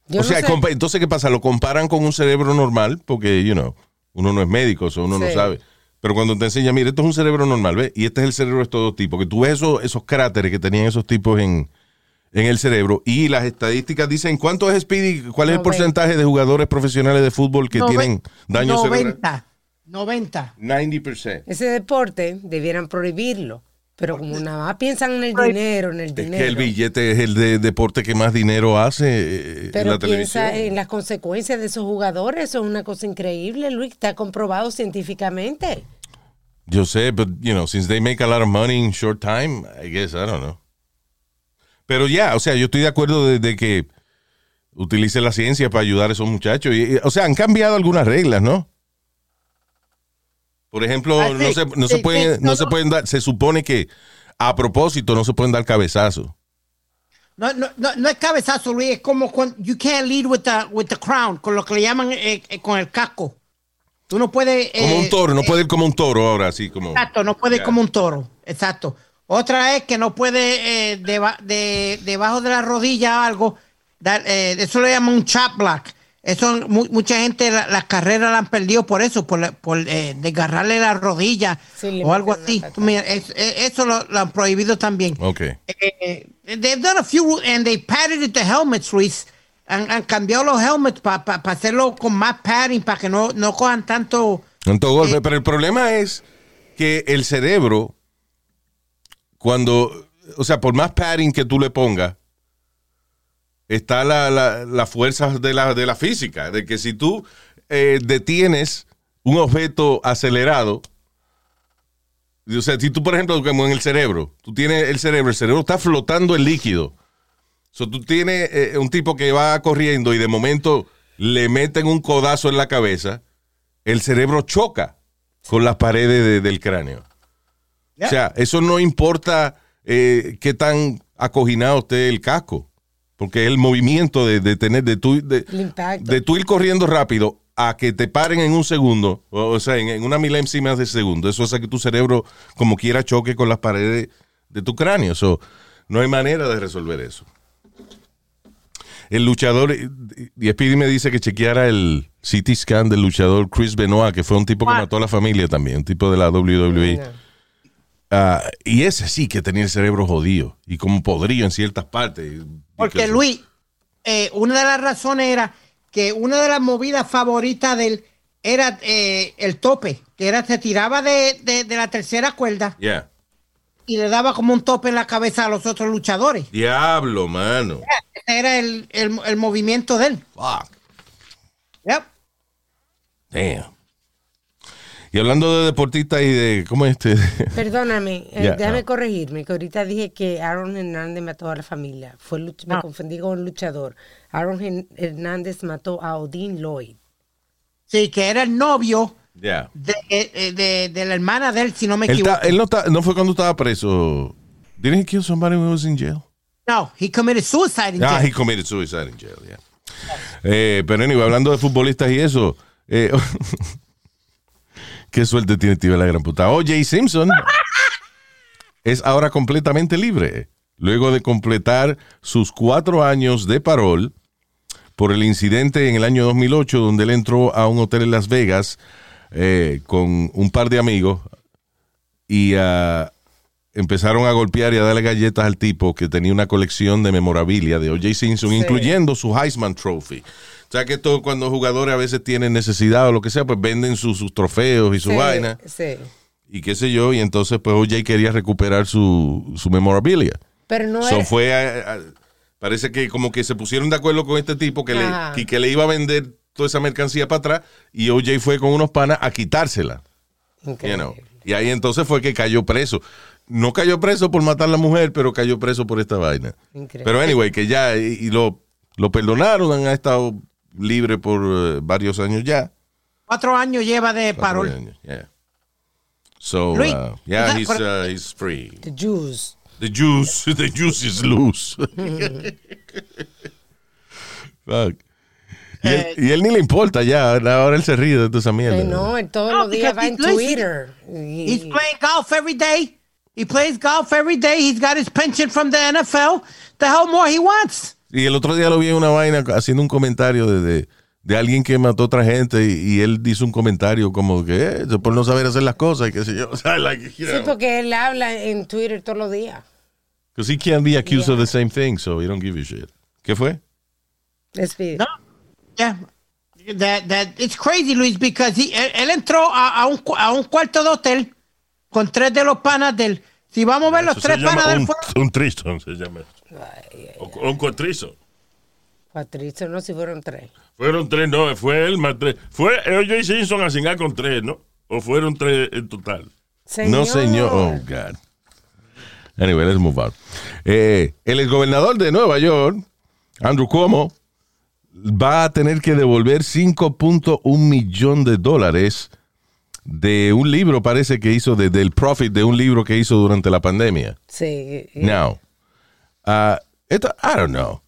B: Yo
A: o
B: no
A: sea,
B: sé.
A: entonces, ¿qué pasa? Lo comparan con un cerebro normal, porque, you know, uno no es médico, o uno no sabe. Pero cuando te enseña, mira, esto es un cerebro normal, ¿ves? Y este es el cerebro de todo tipo. Que tú ves esos, esos cráteres que tenían esos tipos en, en el cerebro. Y las estadísticas dicen, ¿cuánto es Speedy? ¿Cuál es el
B: 90.
A: porcentaje de jugadores profesionales de fútbol que tienen daño cerebral?
D: 90. 90.
A: 90%.
B: Ese deporte debieran prohibirlo. Pero como nada más piensan en el dinero, en el
A: Es
B: dinero.
A: que el billete es el de deporte que más dinero hace eh, en
B: Pero
A: la televisión.
B: piensa en las consecuencias de esos jugadores. Eso es una cosa increíble, Luis. Está comprobado científicamente.
A: Yo sé, but you know, since they make a lot of money in short time, I guess, I don't know. Pero ya, o sea, yo estoy de acuerdo de, de que utilice la ciencia para ayudar a esos muchachos. Y, y, o sea, han cambiado algunas reglas, ¿no? Por ejemplo,
D: Ah, sí,
A: no se, no
D: sí,
A: se pueden,
D: sí,
A: no
D: no,
A: se pueden dar, se supone que a propósito no se pueden dar cabezazos.
D: No, no, no, no es cabezazo, Luis. Es como cuando you can't lead with the, with the crown, con lo que le llaman eh, eh, con el casco. Tú no puedes.
A: Como
D: eh,
A: un toro, no puede ir como un toro ahora, así como.
D: Exacto, no puede ir como un toro. Exacto. Otra es que no puede eh, deba- de- debajo de la rodilla o algo. dar, eh, eso le llaman un chop block. Eso mu- mucha gente la- las carreras la han perdido por eso, por, la- por eh, desgarrarle la rodilla
B: Sí,
D: o algo así. mira, es- eh, eso lo, lo han prohibido también.
A: Ok.
D: Eh, they've done a few and they padded the helmets, Luis. Han, han cambiado los helmets para hacerlo con más padding, para que no, no cojan tanto.
A: Tanto golpe.
D: Eh,
A: Pero el problema es que el cerebro, cuando, o sea, por más padding que tú le pongas, está la, la, la fuerza de la, de la física. De que si tú eh, detienes un objeto acelerado, o sea, si tú, por ejemplo, como en el cerebro, tú tienes el cerebro, el cerebro está flotando en líquido. So, tú tienes eh, un tipo que va corriendo y de momento le meten un codazo en la cabeza, el cerebro choca con las paredes de- del cráneo. O sea, eso no importa eh, qué tan acoginado esté el casco, porque es el movimiento de, de tener, de tú, de,
B: El impacto.
A: de tú ir corriendo rápido a que te paren en un segundo, o, o sea, en, en una milésima de segundo. Eso hace que tu cerebro, como quiera, choque con las paredes de tu cráneo. So, no hay manera de resolver eso. El luchador, y Speedy me dice que chequeara el CT scan del luchador Chris Benoit, que fue un tipo que mató a la familia también, un tipo de la WWE. Ah, y ese sí que tenía el cerebro jodido y como podrido en ciertas partes.
D: Porque Luis, eh, una de las razones era que una de las movidas favoritas de él era eh, el tope, que era se tiraba de, de- de la tercera cuerda
A: Yeah.
D: y le daba como un tope en la cabeza a los otros luchadores.
A: Diablo, mano.
D: Ese era el, el- el movimiento de él.
A: Fuck.
D: Yep.
A: Damn. Y hablando de deportistas y de. ¿Cómo es este?
B: Perdóname, eh, déjame
A: no.
B: corregirme, que ahorita dije que Aaron Hernández mató a la familia. Fue luch- Me
D: No.
B: confundí con un luchador. Aaron Hernández mató a Odin Lloyd.
D: Sí, que era el novio
A: Yeah.
D: de, eh, de- de la hermana de él, si no me
A: Él,
D: equivoco.
A: ta- él no, ta- no fue cuando estaba preso. Didn't he kill somebody when he was in jail?
D: No, he committed suicide in
A: Ah,
D: jail.
A: he committed suicide in jail, yeah. Eh, pero anyway, hablando de futbolistas y eso, eh, qué suerte tiene tío la gran puta. O.J. Simpson es ahora completamente libre, luego de completar sus cuatro años de parol por el incidente en el año 2008 donde él entró a un hotel en Las Vegas eh, con un par de amigos y ah, empezaron a golpear y a darle galletas al tipo que tenía una colección de memorabilia de O.J. Simpson, incluyendo su Heisman Trophy. O sea que esto cuando jugadores a veces tienen necesidad o lo que sea, pues venden sus, sus trofeos y su
B: Sí,
A: vaina
B: Sí.
A: y qué sé yo, y entonces pues O.J. quería recuperar su, su memorabilia.
B: Pero no
A: So,
B: era-
A: fue a- a- parece que como que se pusieron de acuerdo con este tipo que le, que, que le iba a vender toda esa mercancía para atrás y O.J. fue con unos panas a quitársela. you know. Y ahí entonces fue que cayó preso. No cayó preso por matar a la mujer, pero cayó preso por esta vaina.
B: Increíble.
A: Pero anyway, que ya, y, y lo, lo perdonaron, ha estado libre por eh, varios años ya.
D: Cuatro años lleva de parol.
A: yeah. So,
D: Luis,
A: uh, yeah,
D: ¿verdad?
A: he's, uh, he's free.
B: The Jews.
A: The juice, the juice is loose. Fuck. Y, él, y él ni le importa ya, ahora él se ríe de toda esa mierda.
B: No, él todos
D: No,
B: los días va en. Twitter.
D: He's playing golf every day. He plays golf every day. He's got his pension from the NFL. The hell more he wants.
A: Y el otro día lo vi en una vaina haciendo un comentario de, de, de alguien que mató a otra gente y, y él hizo un comentario como que eh, por no saber hacer las cosas y qué sé yo. O sea, like, you
B: Sí, porque él habla en Twitter todos los días.
A: 'cause he can't be accused
B: Yeah.
A: of the same thing, so he don't give a shit. ¿Qué fue?
D: No. Yeah. That, that, it's crazy, Luis, because he, él, él entró a, a un, a un cuarto de hotel con tres de los panas de él. Si vamos a ver los
C: Eso
D: tres panas de él
C: un,
D: fueron-
C: un tristón, se llama. O, un cotrizo.
B: Patricio, no, si fueron tres.
C: Fueron tres, no, fue él más tres. Fue O.J. Simpson a cingar con tres, ¿no? O fueron tres en total.
A: No, señor. Oh, God. Anyway, let's move on. Eh, el exgobernador de Nueva York, Andrew Cuomo, va a tener que devolver 5.1 millón de dólares de un libro, parece que hizo, de- del profit de un libro que hizo durante la pandemia.
B: Sí.
A: Now, ah, esto, I don't know.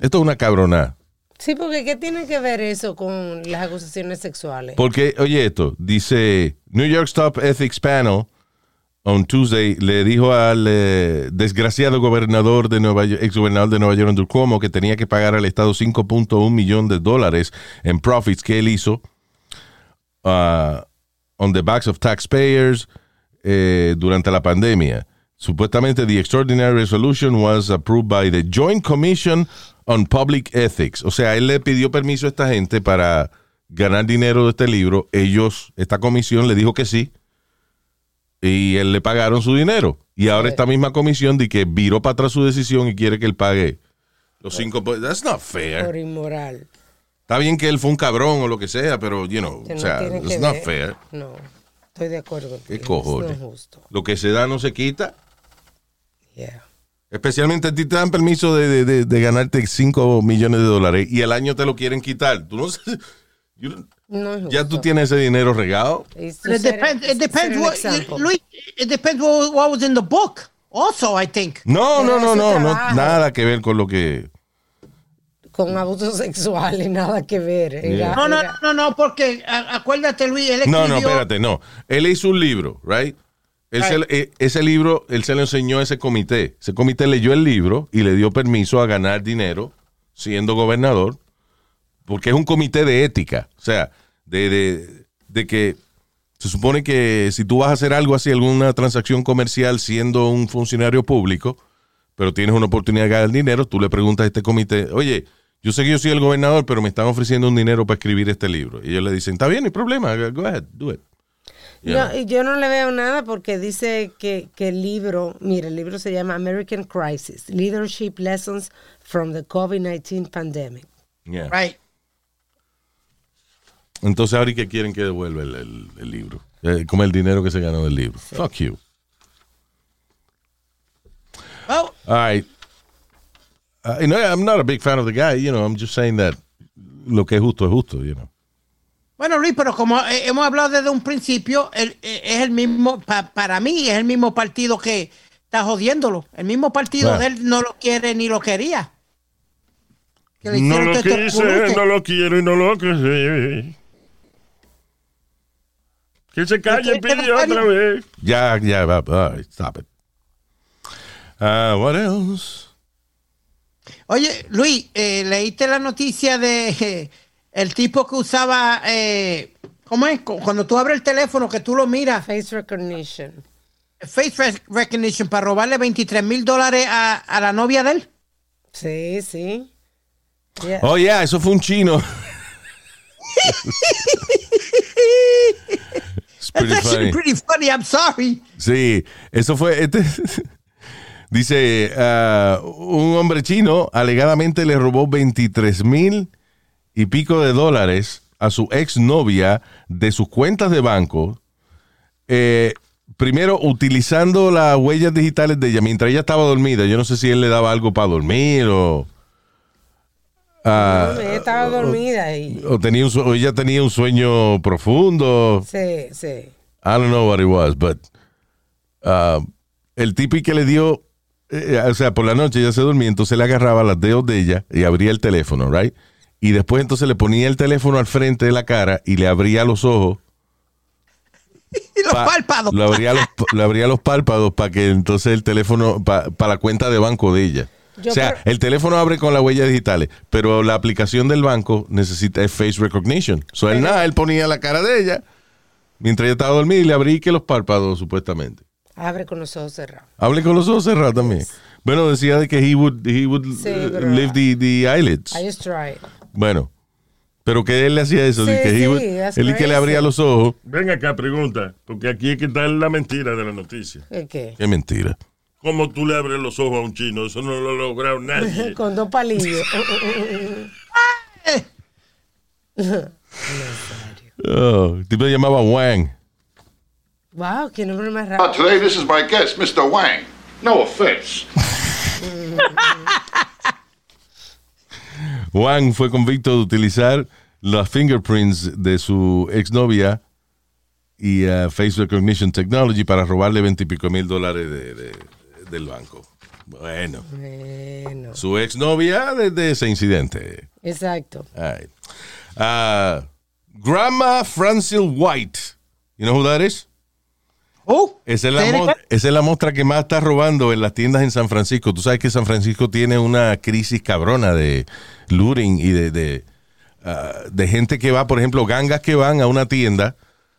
A: Esto es una cabrona.
B: Sí, porque ¿qué tiene que ver eso con las acusaciones sexuales?
A: Porque, oye, esto, dice New York's Top Ethics Panel on Tuesday le dijo al eh, desgraciado gobernador de Nueva York, ex gobernador de Nueva York, Andrew Cuomo, que tenía que pagar al Estado 5.1 millón de dólares en profits que él hizo ah, on the backs of taxpayers eh, durante la pandemia. Supuestamente, the extraordinary resolution was approved by the Joint Commission on Public Ethics. O sea, él le pidió permiso a esta gente para ganar dinero de este libro. Ellos, esta comisión le dijo que sí. Y él le pagaron su dinero. Y ahora esta misma comisión de que viró para atrás su decisión y quiere que él pague los cinco. po- That's not fair.
B: Por inmoral.
A: Está bien que él fue un cabrón o lo que sea, pero, you know,
B: Que
A: o
B: no
A: sea, it's not
B: ver.
A: fair.
B: No, estoy de acuerdo.
A: ¿Qué cojones?
B: No es justo.
A: Lo que se da no se quita.
B: Yeah.
A: Especialmente a ti te dan permiso de, de- de- de ganarte 5 millones de dólares y al año te lo quieren quitar. Tú no sabes- you
B: No
A: ya tú tienes ese dinero regado.
D: It depends. It depends what. Luis. It depends what, what was in the book. Also, I think.
A: No, no, no, no, no, nada que ver con lo que...
B: Con abusos sexuales, nada que ver. Era-
A: Yeah.
D: No, no,
B: era-
D: no, no, porque acuérdate, Luis. Él
A: No, no,
D: escribió-
A: espérate, no. Él hizo un libro, right? Él se- eh, ese libro, él se lo enseñó a ese comité. Ese comité leyó el libro y le dio permiso a ganar dinero siendo gobernador, porque es un comité de ética. O sea, de, de- de que se supone que si tú vas a hacer algo así, alguna transacción comercial siendo un funcionario público, pero tienes una oportunidad de ganar dinero, tú le preguntas a este comité, oye, yo sé que yo soy el gobernador, pero me están ofreciendo un dinero para escribir este libro. Y ellos le dicen, está bien, no hay problema, go ahead, do it.
B: No, yo no le veo nada porque dice que, que el libro, mire, el libro se llama American Crisis, Leadership Lessons from the COVID-19 Pandemic.
A: Yeah.
D: Right.
A: Entonces ahora ¿y qué quieren que devuelva el, el- el libro. Eh, como el dinero que se ganó del libro. Fuck you.
D: Well,
A: All right. Uh, you know, I'm not a big fan of the guy, you know, I'm just saying that lo que es justo es justo, you know.
D: Bueno, Luis, pero como eh, hemos hablado desde un principio, el- eh, es el mismo, pa- para mí es el mismo partido que está jodiéndolo. El mismo partido
A: Claro.
D: de él no lo quiere ni lo quería. Que le
C: No lo quise, no lo quiero y no lo quise. Que se calle,
D: ¿Qué- qué
C: pidió
D: Nazario?
C: otra vez.
A: Ya, ya, va, right, stop it. Uh, what else?
D: Oye, Luis, eh, leíste la noticia de eh, el tipo que usaba, eh, ¿cómo es? Cu- Cuando tú abres el teléfono, que tú lo miras,
B: Face recognition.
D: face rec- recognition, para robarle 23 mil dólares a, a la novia de él.
B: Sí, sí. Yeah.
A: Oh, yeah, eso fue un chino. It's pretty
D: That's actually
A: funny.
D: pretty funny, I'm sorry.
A: Sí, eso fue. Este, dice: ah, un hombre chino alegadamente le robó 23 mil y pico de dólares a su exnovia de sus cuentas de banco. eh, primero, utilizando las huellas digitales de ella mientras ella estaba dormida. Yo no sé si él le daba algo para dormir o. ah,
B: No, ella estaba dormida y...
A: o tenía un o ella tenía un sueño profundo.
B: Sí, sí.
A: I don't know what it was, but uh, el tipo y que le dio, eh, o sea, por la noche ella se dormía, entonces le agarraba los dedos de ella y abría el teléfono, right? Y después entonces le ponía el teléfono al frente de la cara y le abría los ojos.
D: Y los
A: pa-
D: párpados.
A: Le abría los, le abría los párpados para que entonces el teléfono, para la cuenta de banco de ella.
B: Yo
A: o sea,
B: creo-
A: el teléfono abre con las huellas digitales, pero la aplicación del banco necesita es face recognition. So, él nada, él ponía la cara de ella mientras ella estaba dormida y le abría que los párpados, supuestamente.
B: Abre con los ojos cerrados.
A: Hable con los ojos cerrados también. Bueno, decía de que he would, he would
B: Sí,
A: uh,
B: pero-
A: lift the, the eyelids.
B: I just tried.
A: Bueno, pero que él le hacía eso,
B: Sí,
A: que
B: sí,
A: would-
B: that's
A: él y que le abría los ojos.
C: Ven acá, pregunta, porque aquí es que está la mentira de la noticia.
B: ¿El qué?
A: Qué mentira.
C: ¿Cómo tú le abres los ojos a un chino? Eso no lo ha logrado nadie.
B: Con dos palillos.
A: Oh, el tipo se llamaba Wang.
B: wow, qué nombre más
G: Uh,
B: raro.
G: today, this is my guest, Mr. Wang. No offense.
A: Wang fue convicto de utilizar las fingerprints de su exnovia y uh, face recognition technology para robarle veintipico mil dólares de- de- del banco. Bueno,
B: Bueno,
A: su exnovia desde ese incidente.
B: exacto.
A: Right. Uh, Grandma Francil White. You know who that is?
D: Oh,
A: Esa es, la
D: ¿Tiene
A: mo-
D: que-
A: esa es la mostra que más está robando en las tiendas en San Francisco. Tú sabes que San Francisco tiene una crisis cabrona de looting y de, de, ah, de gente que va, por ejemplo, gangas que van a una tienda,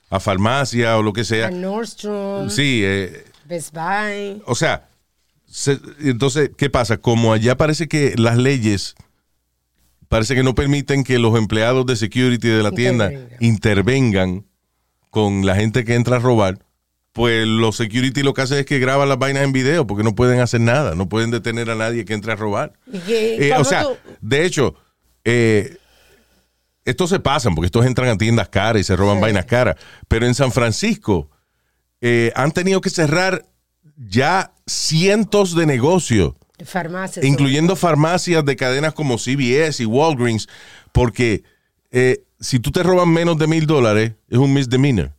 A: a farmacia o lo que
B: A
A: sea.
B: Nordstrom,
A: Sí, eh,
B: Best Buy.
A: o sea, se- entonces, ¿qué pasa? Como allá parece que las leyes parece que no permiten que los empleados de security de la tienda
B: Intervengan.
A: intervengan con la gente que entra a robar, pues los security lo que hacen es que graban las vainas en video porque no pueden hacer nada, no pueden detener a nadie que entre a robar.
B: ¿Y qué-
A: Eh, o sea,
B: tú-
A: de hecho, eh, estos se pasan porque estos entran a tiendas caras y se roban
B: Sí.
A: vainas caras. Pero en San Francisco eh, han tenido que cerrar ya cientos de negocios,
B: farmacias.
A: incluyendo farmacias de cadenas como CVS y Walgreens, porque eh, si tú te roban menos de mil dólares, es un misdemeanor.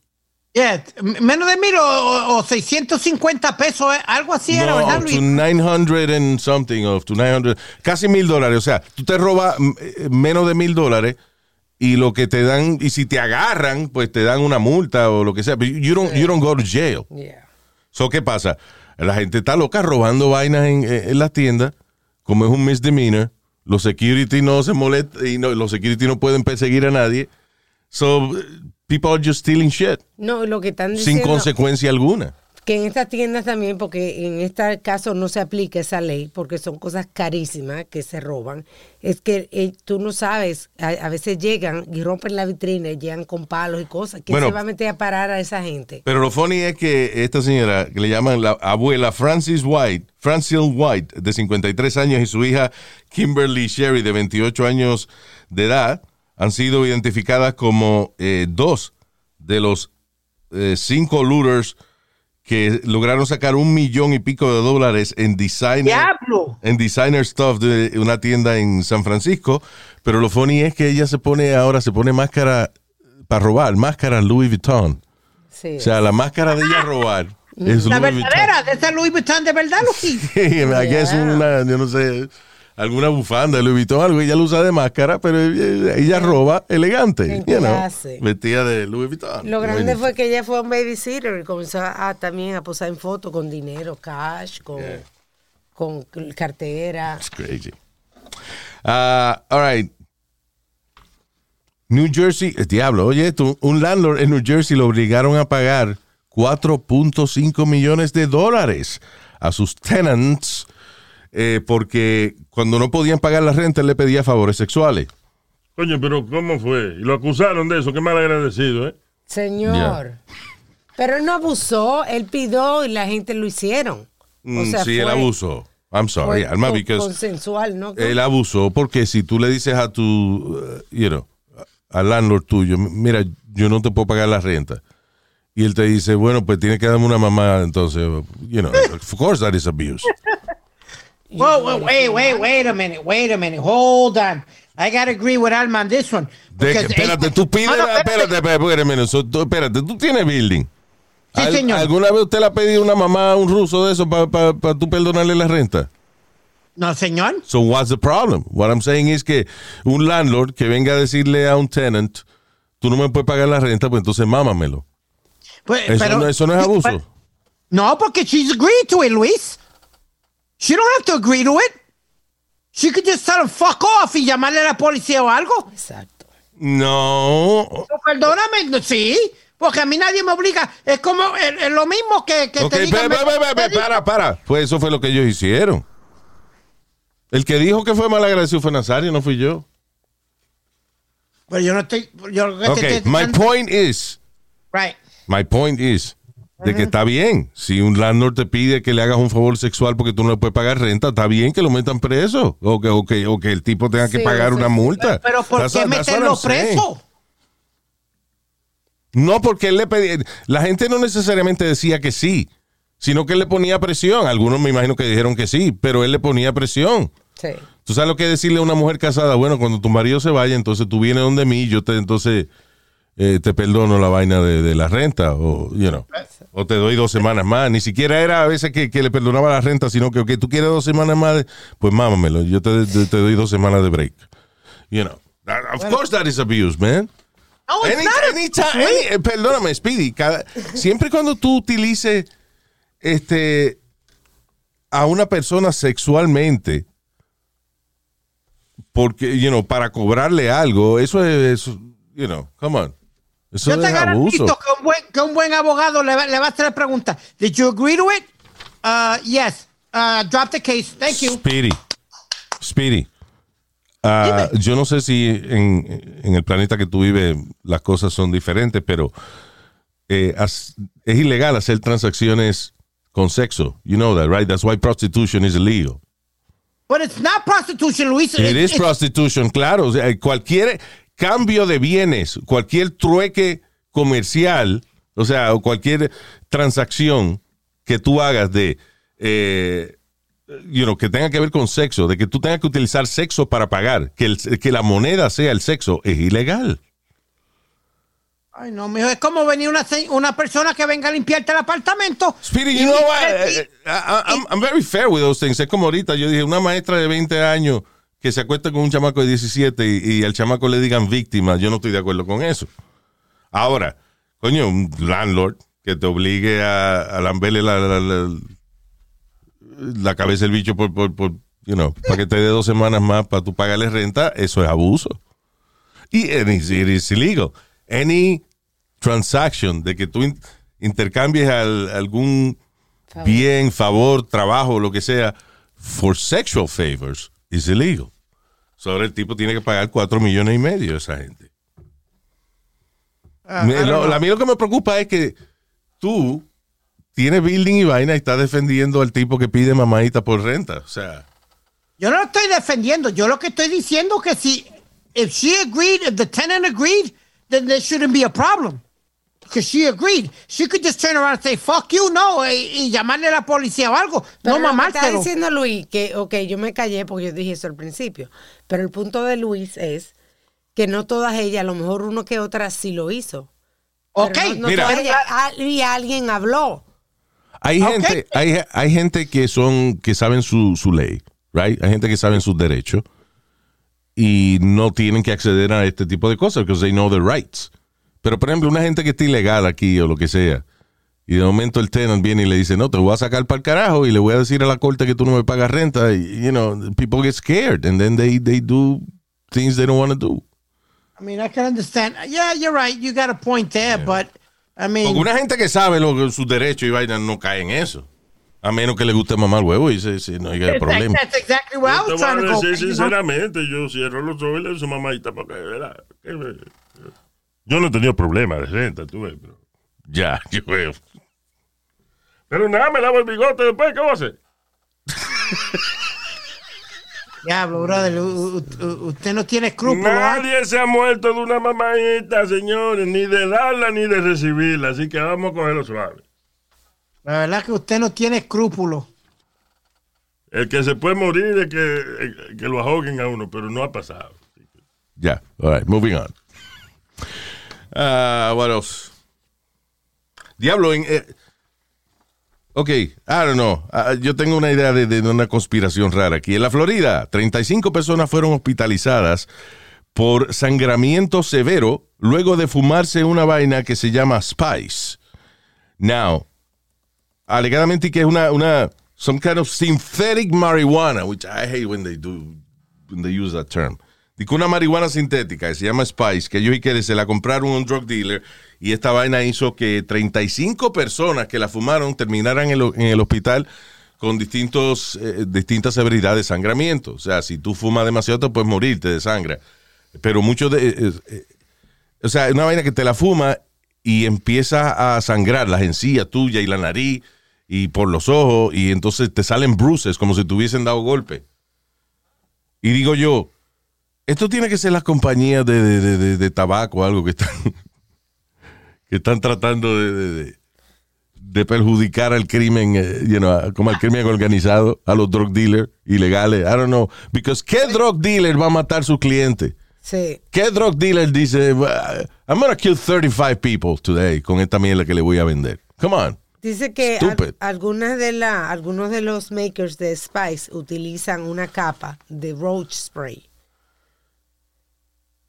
D: Yeah, menos de mil o, o- o 650 pesos, eh, algo así era, ¿verdad,
A: No,
D: Luis?
A: to 900 and something, of to 900, casi mil dólares. O sea, tú te robas eh, menos de mil dólares y lo que te dan, y si te agarran, pues te dan una multa o lo que sea. But you don't, you don't go to jail.
B: Yeah.
A: So, ¿qué pasa? La gente está loca robando vainas en, en- en las tiendas, como es un misdemeanor. Los security no se molestan y no, los security no pueden perseguir a nadie. So, people are just stealing shit
B: No, lo que están
A: sin
B: diciendo,
A: consecuencia alguna.
B: que en estas tiendas también, porque en este caso no se aplica esa ley, porque son cosas carísimas que se roban, es que eh, tú no sabes, a, a veces llegan y rompen la vitrina, y llegan con palos y cosas. ¿Quién
A: Bueno.
B: se va a meter a parar a esa gente?
A: Pero lo funny es que esta señora, que le llaman la abuela Francis White, Francis White, de 53 años, y su hija Kimberly Sherry, de 28 años de edad, han sido identificadas como eh, dos de los eh, cinco looters que lograron sacar un millón y pico de dólares en designer,
D: ¡Diablo!
A: en designer stuff de una tienda en San Francisco. Pero lo funny es que ella se pone ahora, se pone máscara para robar, máscara Louis Vuitton.
B: Sí.
A: O sea, la máscara de ella robar es
D: La
A: Louis
D: verdadera, de esa Louis Vuitton de verdad, Luis.
A: Vuitton. Aquí es una, yo no sé, alguna bufanda Louis Vuitton, algo, ella lo usa de máscara, pero ella, ella roba elegante, you know, vestida de Louis Vuitton.
B: Lo grande fue que ella fue un babysitter y comenzó a, también a posar en fotos con dinero, cash, con, con cartera.
A: It's crazy. Ah, all right. New Jersey, eh, diablo, oye, tú, un landlord en New Jersey lo obligaron a pagar 4.5 millones de dólares a sus tenants eh, porque cuando no podían pagar la renta él le pedía favores sexuales.
C: Coño, pero ¿cómo fue? Y lo acusaron de eso, qué mal agradecido, ¿eh?
B: Señor. Pero él no abusó, él pidió y la gente lo hicieron. O
A: Mm,
B: sea,
A: sí, él
B: fue-
A: abusó. I'm sorry,
B: fue
A: Alma, because
B: consensual, ¿no?
A: él abusó porque si tú le dices a tu, uh, you know, al landlord tuyo, mira, yo no te puedo pagar la renta. Y él te dice, bueno, pues tiene que darme una mamá, entonces, you know, of course that is abuse.
D: Whoa, whoa, wait, wait, wait a minute, wait a minute, hold on. I gotta agree with Alma on this one.
A: De espérate, tú pides,
D: No, no,
A: espérate, espérate, espérate, espérate, so, tú- espérate, tú tienes building.
D: Sí,
A: ¿Al-
D: señor.
A: ¿Alguna vez usted le ha pedido a una mamá a un ruso de eso para tú perdonarle la renta?
D: No, señor.
A: So what's the problem? What I'm saying is que un landlord que venga a decirle a un tenant, tú no me puedes pagar la renta, pues entonces mámamelo.
D: Pues,
A: Eso,
D: pero-
A: no, eso no es abuso.
D: No, porque she's agreed to it, Luis. She don't have to agree to it. She could just tell him fuck off y llamarle a la policía o algo.
B: Exacto.
A: No.
D: No, Perdóname, no, sí, porque a mí nadie me obliga. Es como es, es lo mismo que, que
A: Ok,
D: te digan.
A: para, para. Pues eso fue lo que ellos hicieron. El que dijo que fue mal agradecido fue Nazario, no fui yo.
D: Pero yo no estoy. Yo, lo que te
A: Ok,
D: estoy
A: my
D: diciendo-
A: point is,
D: Right.
A: my point is, de que está bien. Si un landlord te pide que le hagas un favor sexual porque tú no le puedes pagar renta, está bien que lo metan preso. O que, o que, o que el tipo tenga que
B: Sí,
A: pagar
B: sí,
A: una multa.
D: Pero ¿por
A: That's
D: qué meterlo preso?
A: No, porque él le pedía. La gente no necesariamente decía que sí, sino que él le ponía presión. Algunos me imagino que dijeron que sí, pero él le ponía presión.
B: Sí.
A: ¿Tú sabes lo que decirle a una mujer casada? Bueno, cuando tu marido se vaya, entonces tú vienes donde mí, yo te entonces eh, te perdono la vaina de, de la renta, o, you know, o te doy dos semanas más. Ni siquiera era a veces que, que le perdonaba la renta, sino que, tú quieres dos semanas más, pues mámamelo, yo te, te- te doy dos semanas de break. You know, That- of course that is abuse, man.
D: No,
A: Any- any- eh, perdóname, Speedy. cada- siempre cuando tú utilices este, a una persona sexualmente, porque, you know, para cobrarle algo, eso es, you know, come on. Eso
D: Yo te garantizo
A: abuso.
D: que un, buen, que un buen abogado le va, le va a hacer la pregunta. Did you agree to it? Uh, yes. Uh, drop the case. Thank you.
A: Speedy. Speedy. Ah, yo no sé si en, en el planeta que tú vives las cosas son diferentes, pero eh, as- es ilegal hacer transacciones con sexo. You know that, right? That's why prostitution is illegal.
D: But it's not prostitution, Luis.
A: It is prostitution, claro. O sea, cualquier cambio de bienes, cualquier trueque comercial, o sea, o cualquier transacción que tú hagas de, eh, you know, que tenga que ver con sexo, de que tú tengas que utilizar sexo para pagar, que, el- que la moneda sea el sexo, es ilegal.
D: Ay, no, mijo, es como venir una, una persona que venga a limpiarte el apartamento.
A: Speedy, you know what?
D: y-
A: I, I- I'm, I'm very fair with those things. Es como ahorita yo dije, una maestra de 20 años que se acuesta con un chamaco de 17 y, y al chamaco le digan víctima, yo no estoy de acuerdo con eso. Ahora, coño, un landlord que te obligue a, a lamberle la, la, la- la cabeza del bicho por, por, por, you know, para que te dé dos semanas más para tú pagarle renta, eso es abuso. Y it's- it is illegal. Any transaction de que tú in- intercambies al- algún bien, favor, trabajo, lo que sea, for sexual favors, is illegal. So, ahora el tipo tiene que pagar cuatro millones y medio a esa gente.
D: Ah,
A: Me- lo, a mí lo que me preocupa es que tú tienes building y vaina y estás defendiendo al tipo que pide mamadita por renta. O sea,
D: Yo no lo estoy defendiendo. Yo lo que estoy diciendo que si if she agreed, if the tenant agreed, then there shouldn't be a problem. Because she agreed. She could just turn around and say, fuck you, no, y, y llamarle a la policía o algo.
B: Pero
D: no
B: lo que está diciendo Luis, que, ok, yo me callé porque yo dije eso al principio, pero el punto de Luis es que no todas ellas, a lo mejor uno que otra sí lo hizo. Pero
D: Ok,
B: no, no
A: Mira.
B: todas ellas, y alguien habló.
A: hay gente, hay, hay gente que son, que saben su, su ley, right? Hay gente que saben sus derechos y no tienen que acceder a este tipo de cosas because they know their rights. Pero, por ejemplo, una gente que está ilegal aquí o lo que sea, y de momento el tenant viene y le dice, no, te voy a sacar para el carajo y le voy a decir a la corte que tú no me pagas renta, y, you know, people get scared and then they, they do things they don't want to do.
D: I mean, I can understand. Yeah, you're right. You got a point there, but I mean,
A: Porque una gente que sabe lo, sus derechos y vaina no cae en eso. A menos que le guste mamar huevo y se, se- no haya problema.
D: that's exactly what I
C: Yo te
D: was
C: voy a
D: trying to go.
C: decir
D: you know?
C: sinceramente, yo cierro los ojos y le digo a su mamadita porque, ¿verdad? Yo no he tenido problemas de renta, tú ves, pero...
A: Ya, yo veo.
C: Pero nada, me lavo el bigote después, ¿qué voy a hacer?
D: Diablo, brother, usted no tiene escrúpulos. ¿ah?
C: Nadie se ha muerto de una mamadita, señores, ni de darla ni de recibirla, así que vamos a cogerlo suave.
D: La verdad que usted no tiene escrúpulos.
C: El que se puede morir es que, eh, que lo ahoguen a uno, pero no ha pasado.
A: Ya, all right, moving on. Ah, what else? Diablo, en, eh, ok, I don't know. Ah, yo tengo una idea de, de una conspiración rara aquí. En la Florida, 35 personas fueron hospitalizadas por sangramiento severo luego de fumarse una vaina que se llama Spice. Now, alegadamente que es una, una, some kind of synthetic marijuana, which I hate when they do, when they use that term. Dice una marihuana sintética que se llama Spice, que ellos y que se la compraron un drug dealer y esta vaina hizo que 35 personas que la fumaron terminaran en el, hospital con distintos, eh, distintas severidades de sangramiento. O sea, si tú fumas demasiado te puedes morirte de sangre. Pero muchos de... eh, eh, o sea, una vaina que te la fuma y empieza a sangrar las encías tuyas y la nariz y por los ojos y entonces te salen bruces como si te hubiesen dado golpe. Y digo yo, esto tiene que ser las compañías de, de- de- de- tabaco o algo que están, que están tratando de, de- perjudicar al crimen, eh, you know, como al crimen organizado, a los drug dealers ilegales. I don't know. Because ¿qué drug dealer va a matar a su cliente?
B: Sí.
A: ¿Qué drug dealer dice, I'm gonna kill 35 people today con esta mierda que le voy a vender? Come on.
B: Dice que al- algunas de la, algunos de los makers de Spice utilizan una capa de roach spray.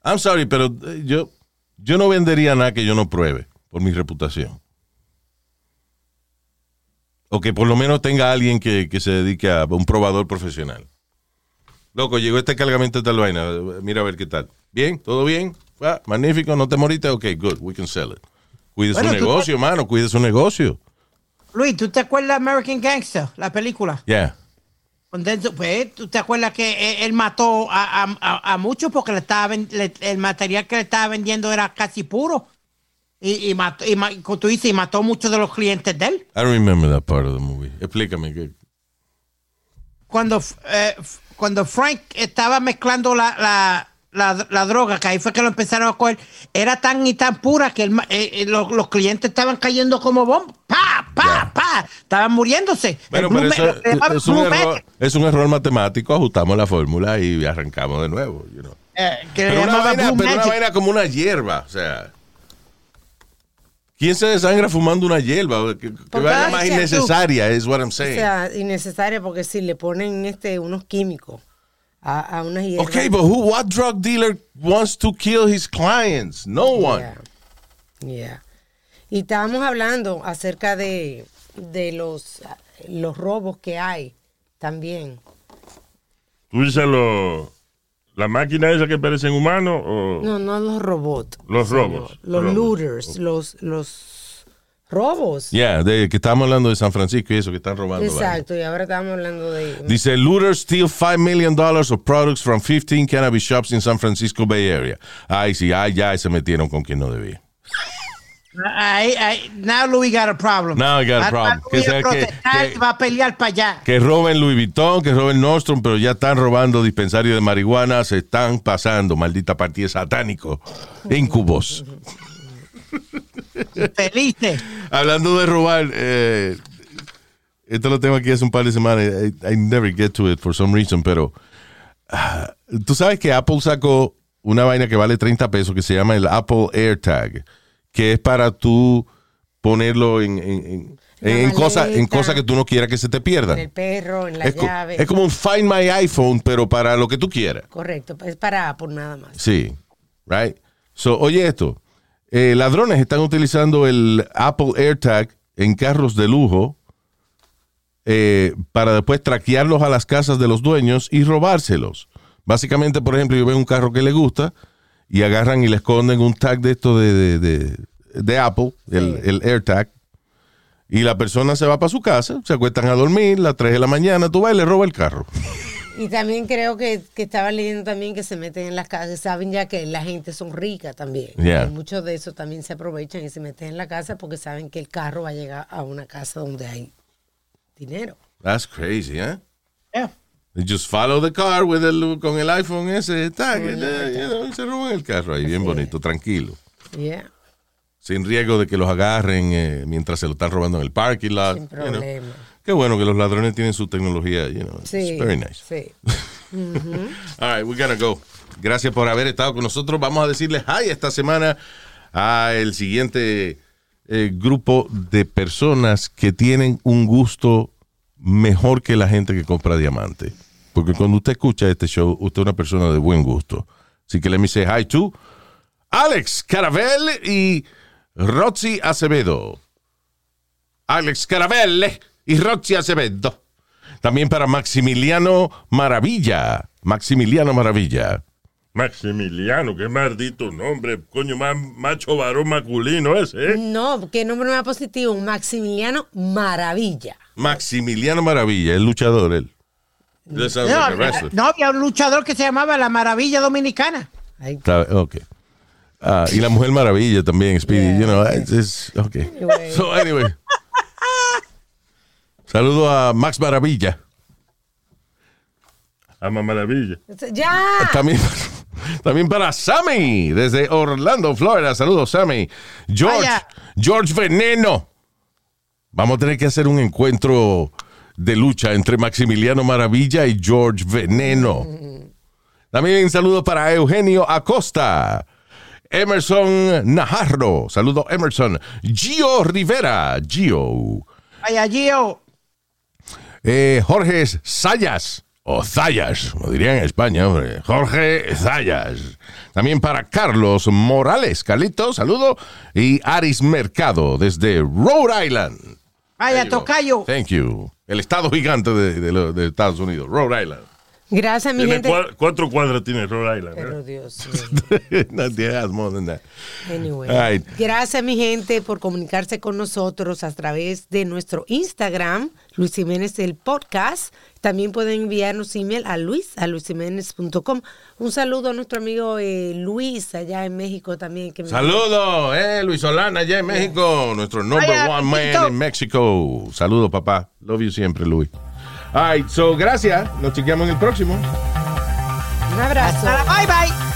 A: I'm sorry, pero eh, yo, yo no vendería nada que yo no pruebe por mi reputación. O que por lo menos tenga alguien que, que se dedique a un probador profesional. Loco, llegó este cargamento de tal vaina. Mira a ver qué tal. ¿Bien? ¿Todo bien? Ah, magnífico, ¿no te moriste? Ok, good, we can sell it. Cuide
D: Bueno,
A: su negocio, mano, cuide su negocio.
D: Luis, ¿tú te acuerdas de American Gangster, la película?
A: Yeah.
D: Denzel- pues, ¿tú te acuerdas que él, él mató a, a- a- muchos porque le estaba le- el material que le estaba vendiendo era casi puro? Y, y mató, y, como tú dices, y mató muchos de los clientes de él.
A: I don't remember that part of the movie. Explícame. ¿qué?
D: Cuando, eh, cuando Frank estaba mezclando la, la, la, la droga, que ahí fue que lo empezaron a coger, era tan y tan pura que el eh, eh, los, los clientes estaban cayendo como bombas. ¡Pa! ¡Pa!
A: Ya.
D: ¡Pa! Estaban muriéndose.
A: Bueno, pero eso es un, error,
D: Magic,
A: es un error matemático. Ajustamos la fórmula y arrancamos de nuevo. you know.
D: eh, que
A: Pero, una vaina,
D: Blue
A: pero una
D: Magic.
A: vaina como una hierba. O sea, ¿quién se desangra fumando una hierba? Que, que más innecesaria, es what I'm
B: O
A: saying.
B: sea, innecesaria porque si le ponen este unos químicos a, a unas hierbas.
A: okay, but who, what drug dealer wants to kill his clients? No one.
B: Yeah. Yeah. Y estábamos hablando acerca de, de los, los robos que hay también.
C: ¿Tú dices lo, la máquina esa que parecen humanos o
B: No, no los robots.
C: los robos?
B: Los looters, los, los Robos.
A: Yeah, de que estamos hablando de San Francisco y eso, que están robando.
B: Exacto, y ahora estamos hablando de...
A: Dice, looters steal 5 million dollars of products from 15 cannabis shops in San Francisco Bay Area. Ay, sí, ay, ya se metieron con quien no debía.
D: Ahí, ahí, now Louis got a problem.
A: Now I got a
D: Ahora
A: problem. Que
D: va a
A: sea que- que-
D: va a pelear para allá.
A: Que roben Louis Vuitton, que roben Nordstrom, pero ya están robando dispensarios de marihuana, se están pasando, maldita partida satánico. Incubos.
D: Felices.
A: Hablando de robar, eh, esto lo tengo aquí hace un par de semanas. I, I never get to it for some reason, pero ah, tú sabes que Apple sacó una vaina que vale 30 pesos que se llama el Apple AirTag, que es para tú ponerlo en, en, en- cosas en cosas que tú no quieras que se te pierdan.
B: En el perro, en la
A: Es, co-
B: llave.
A: es como un Find My iPhone, pero para lo que tú quieras.
B: Correcto, es para Apple nada más.
A: Sí, right. So, oye esto, eh, ladrones están utilizando el Apple AirTag en carros de lujo eh, para después traquearlos a las casas de los dueños y robárselos. Básicamente, por ejemplo, yo veo un carro que le gusta y agarran y le esconden un tag de esto de, de, de- de Apple, el, el AirTag, y la persona se va para su casa, se acuestan a dormir, a las 3 de la mañana, tú vas y le roba el carro.
B: Y también creo que, que estaba leyendo también que se meten en las casas, saben ya que la gente son ricas también.
A: Yeah.
B: Y muchos de esos también se aprovechan y se meten en la casa porque saben que el carro va a llegar a una casa donde hay dinero.
A: That's crazy, ¿eh?
D: Yeah.
A: They just follow the car with el- con el iPhone ese tag, you know, y se roban el carro ahí, bien bonito, tranquilo.
B: Yeah,
A: Sin riesgo de que los agarren eh, mientras se lo están robando en el parking lot.
B: sin
A: you know. Qué bueno que los ladrones tienen su tecnología, you know.
B: Sí,
A: It's very nice.
B: sí.
A: All right, we gotta go. Gracias por haber estado con nosotros. Vamos a decirles hi esta semana a el siguiente eh, grupo de personas que tienen un gusto mejor que la gente que compra diamante. Porque cuando usted escucha este show, usted es una persona de buen gusto. Así que le me say hi to Alex Caravel y Roxy Acevedo. Alex Caravel y Roxy Acevedo. También para Maximiliano Maravilla. Maximiliano Maravilla.
C: Maximiliano, qué maldito nombre, coño, más macho varón masculino ese, ¿eh?
B: No, qué nombre más positivo, Maximiliano Maravilla.
A: Maximiliano Maravilla, el luchador, él.
D: No,
A: like
D: había un luchador que se llamaba La Maravilla Dominicana.
A: Está- ok. Ah, y la Mujer Maravilla también, Speedy. You know, it's- it's- ok.
B: Anyway.
A: So, anyway. Saludo a Max Maravilla.
C: Ama maravilla.
B: Ya.
A: También, también para Sammy, desde Orlando, Florida. Saludos, Sammy. George,
D: Vaya.
A: George Veneno. Vamos a tener que hacer un encuentro de lucha entre Maximiliano Maravilla y George Veneno. También saludos para Eugenio Acosta. Emerson Najarro. Saludos, Emerson. Gio Rivera. Gio.
D: Vaya, Gio.
A: Eh, Jorge Sayas, o Zayas, como dirían en España, hombre. Jorge Zayas. También para Carlos Morales, Carlito, saludo. Y Aris Mercado, desde Rhode Island.
D: Vaya. Tocayo.
A: Thank you. El estado gigante de, de Estados Unidos, Rhode Island.
B: Gracias, mi
C: Tiene
B: gente.
C: cua- cuatro cuadras tiene Rhode Island.
B: Pero
C: ¿eh?
B: Dios mío.
A: no, has more than that.
B: Anyway.
A: Right.
B: Gracias, mi gente, por comunicarse con nosotros a través de nuestro Instagram, Luis Jiménez el podcast. También pueden enviarnos email a luis a luisjiménez.com. Un saludo a nuestro amigo eh, Luis allá en México también. Que me-
A: Saludos, eh, Luis Solana, allá en México, nuestro number
D: Vaya,
A: one man en México. Saludos, papá. Love you siempre, Luis. All right, so gracias. Nos chequeamos en el próximo.
B: Un abrazo.
D: Bye, bye.